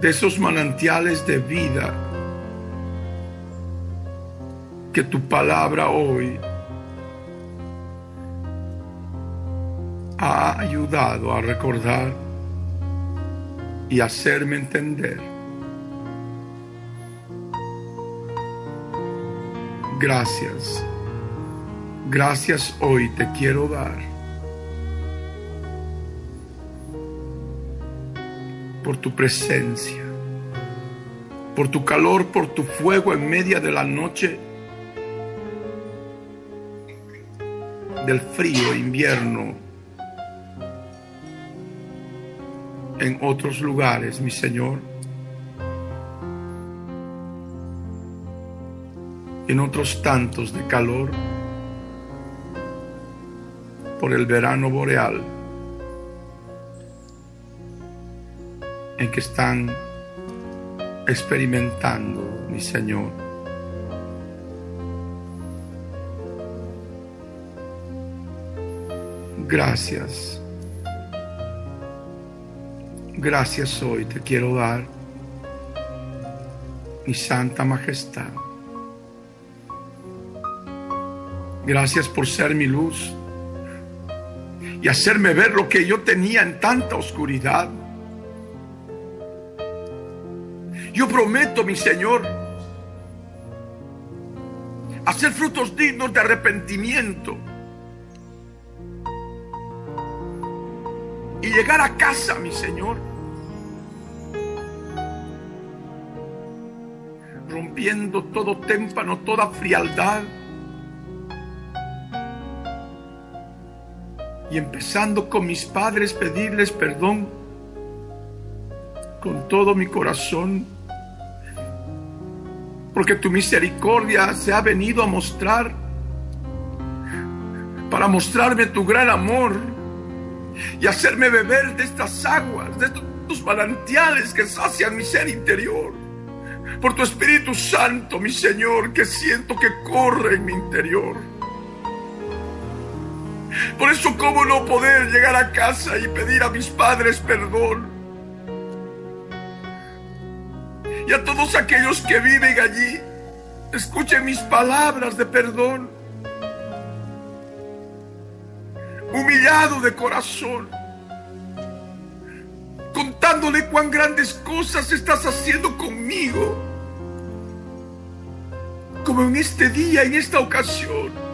de esos manantiales de vida que tu palabra hoy ha ayudado a recordar y hacerme entender. Gracias. Gracias hoy te quiero dar por tu presencia, por tu calor, por tu fuego en media de la noche del frío invierno en otros lugares, mi Señor. En otros tantos de calor por el verano boreal en que están experimentando, mi Señor. Gracias. Gracias hoy te quiero dar, mi Santa Majestad. Gracias por ser mi luz y hacerme ver lo que yo tenía en tanta oscuridad. Yo prometo, mi Señor, hacer frutos dignos de arrepentimiento y llegar a casa, mi Señor, rompiendo todo témpano, toda frialdad. Y empezando con mis padres, pedirles perdón con todo mi corazón, porque tu misericordia se ha venido a mostrar para mostrarme tu gran amor y hacerme beber de estas aguas, de estos manantiales que sacian mi ser interior. Por tu Espíritu Santo, mi Señor, que siento que corre en mi interior. Por eso, ¿cómo no poder llegar a casa y pedir a mis padres perdón? Y a todos aquellos que viven allí, escuchen mis palabras de perdón. humillado de corazón, contándole cuán grandes cosas estás haciendo conmigo, como en este día, en esta ocasión.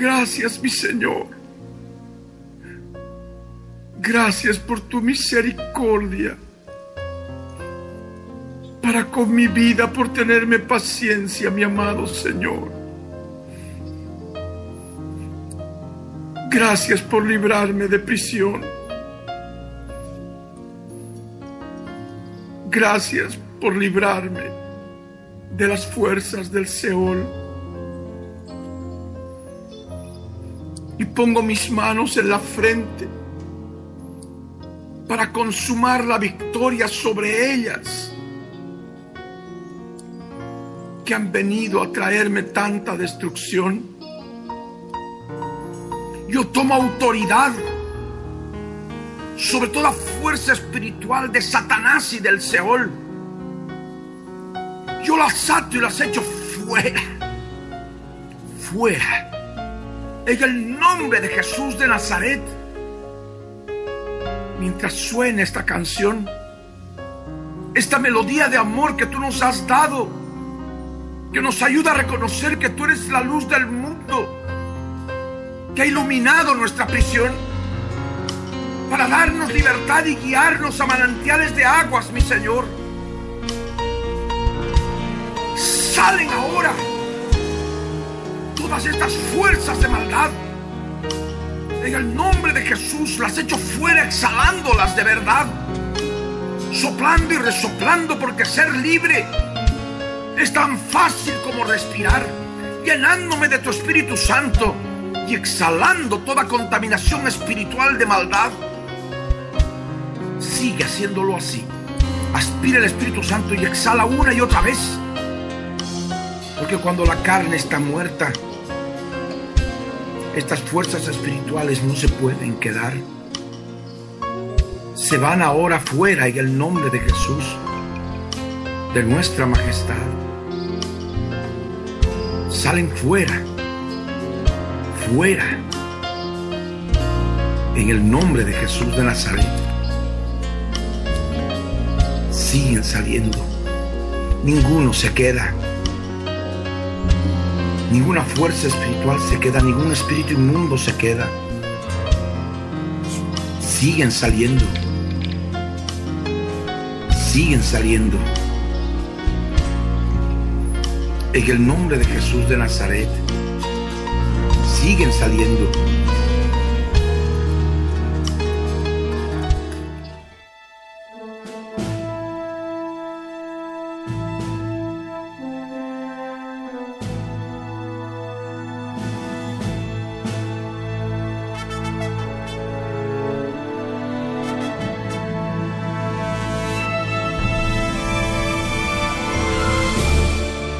Gracias, mi Señor. Gracias por tu misericordia para con mi vida, por tenerme paciencia, mi amado Señor. Gracias por librarme de prisión. Gracias por librarme de las fuerzas del Seol. Y pongo mis manos en la frente para consumar la victoria sobre ellas que han venido a traerme tanta destrucción. Yo tomo autoridad sobre toda fuerza espiritual de Satanás y del Seol. Yo las ato y las echo fuera. Fuera. En el nombre de Jesús de Nazaret. Mientras suena esta canción, esta melodía de amor que tú nos has dado, que nos ayuda a reconocer que tú eres la luz del mundo que ha iluminado nuestra prisión para darnos libertad y guiarnos a manantiales de aguas, mi Señor. Salen ahora todas estas fuerzas de maldad. En el nombre de Jesús las echo fuera exhalándolas de verdad. Soplando y resoplando porque ser libre es tan fácil como respirar. Llenándome de tu Espíritu Santo y exhalando toda contaminación espiritual de maldad. Sigue haciéndolo así. Aspira el Espíritu Santo y exhala una y otra vez. Porque cuando la carne está muerta, estas fuerzas espirituales no se pueden quedar. Se van ahora fuera en el nombre de Jesús, de nuestra majestad. Salen fuera fuera. En el nombre de Jesús de Nazaret. Siguen saliendo. Ninguno se queda. Ninguna fuerza espiritual se queda. Ningún espíritu inmundo se queda. Siguen saliendo. Siguen saliendo. En el nombre de Jesús de Nazaret siguen saliendo.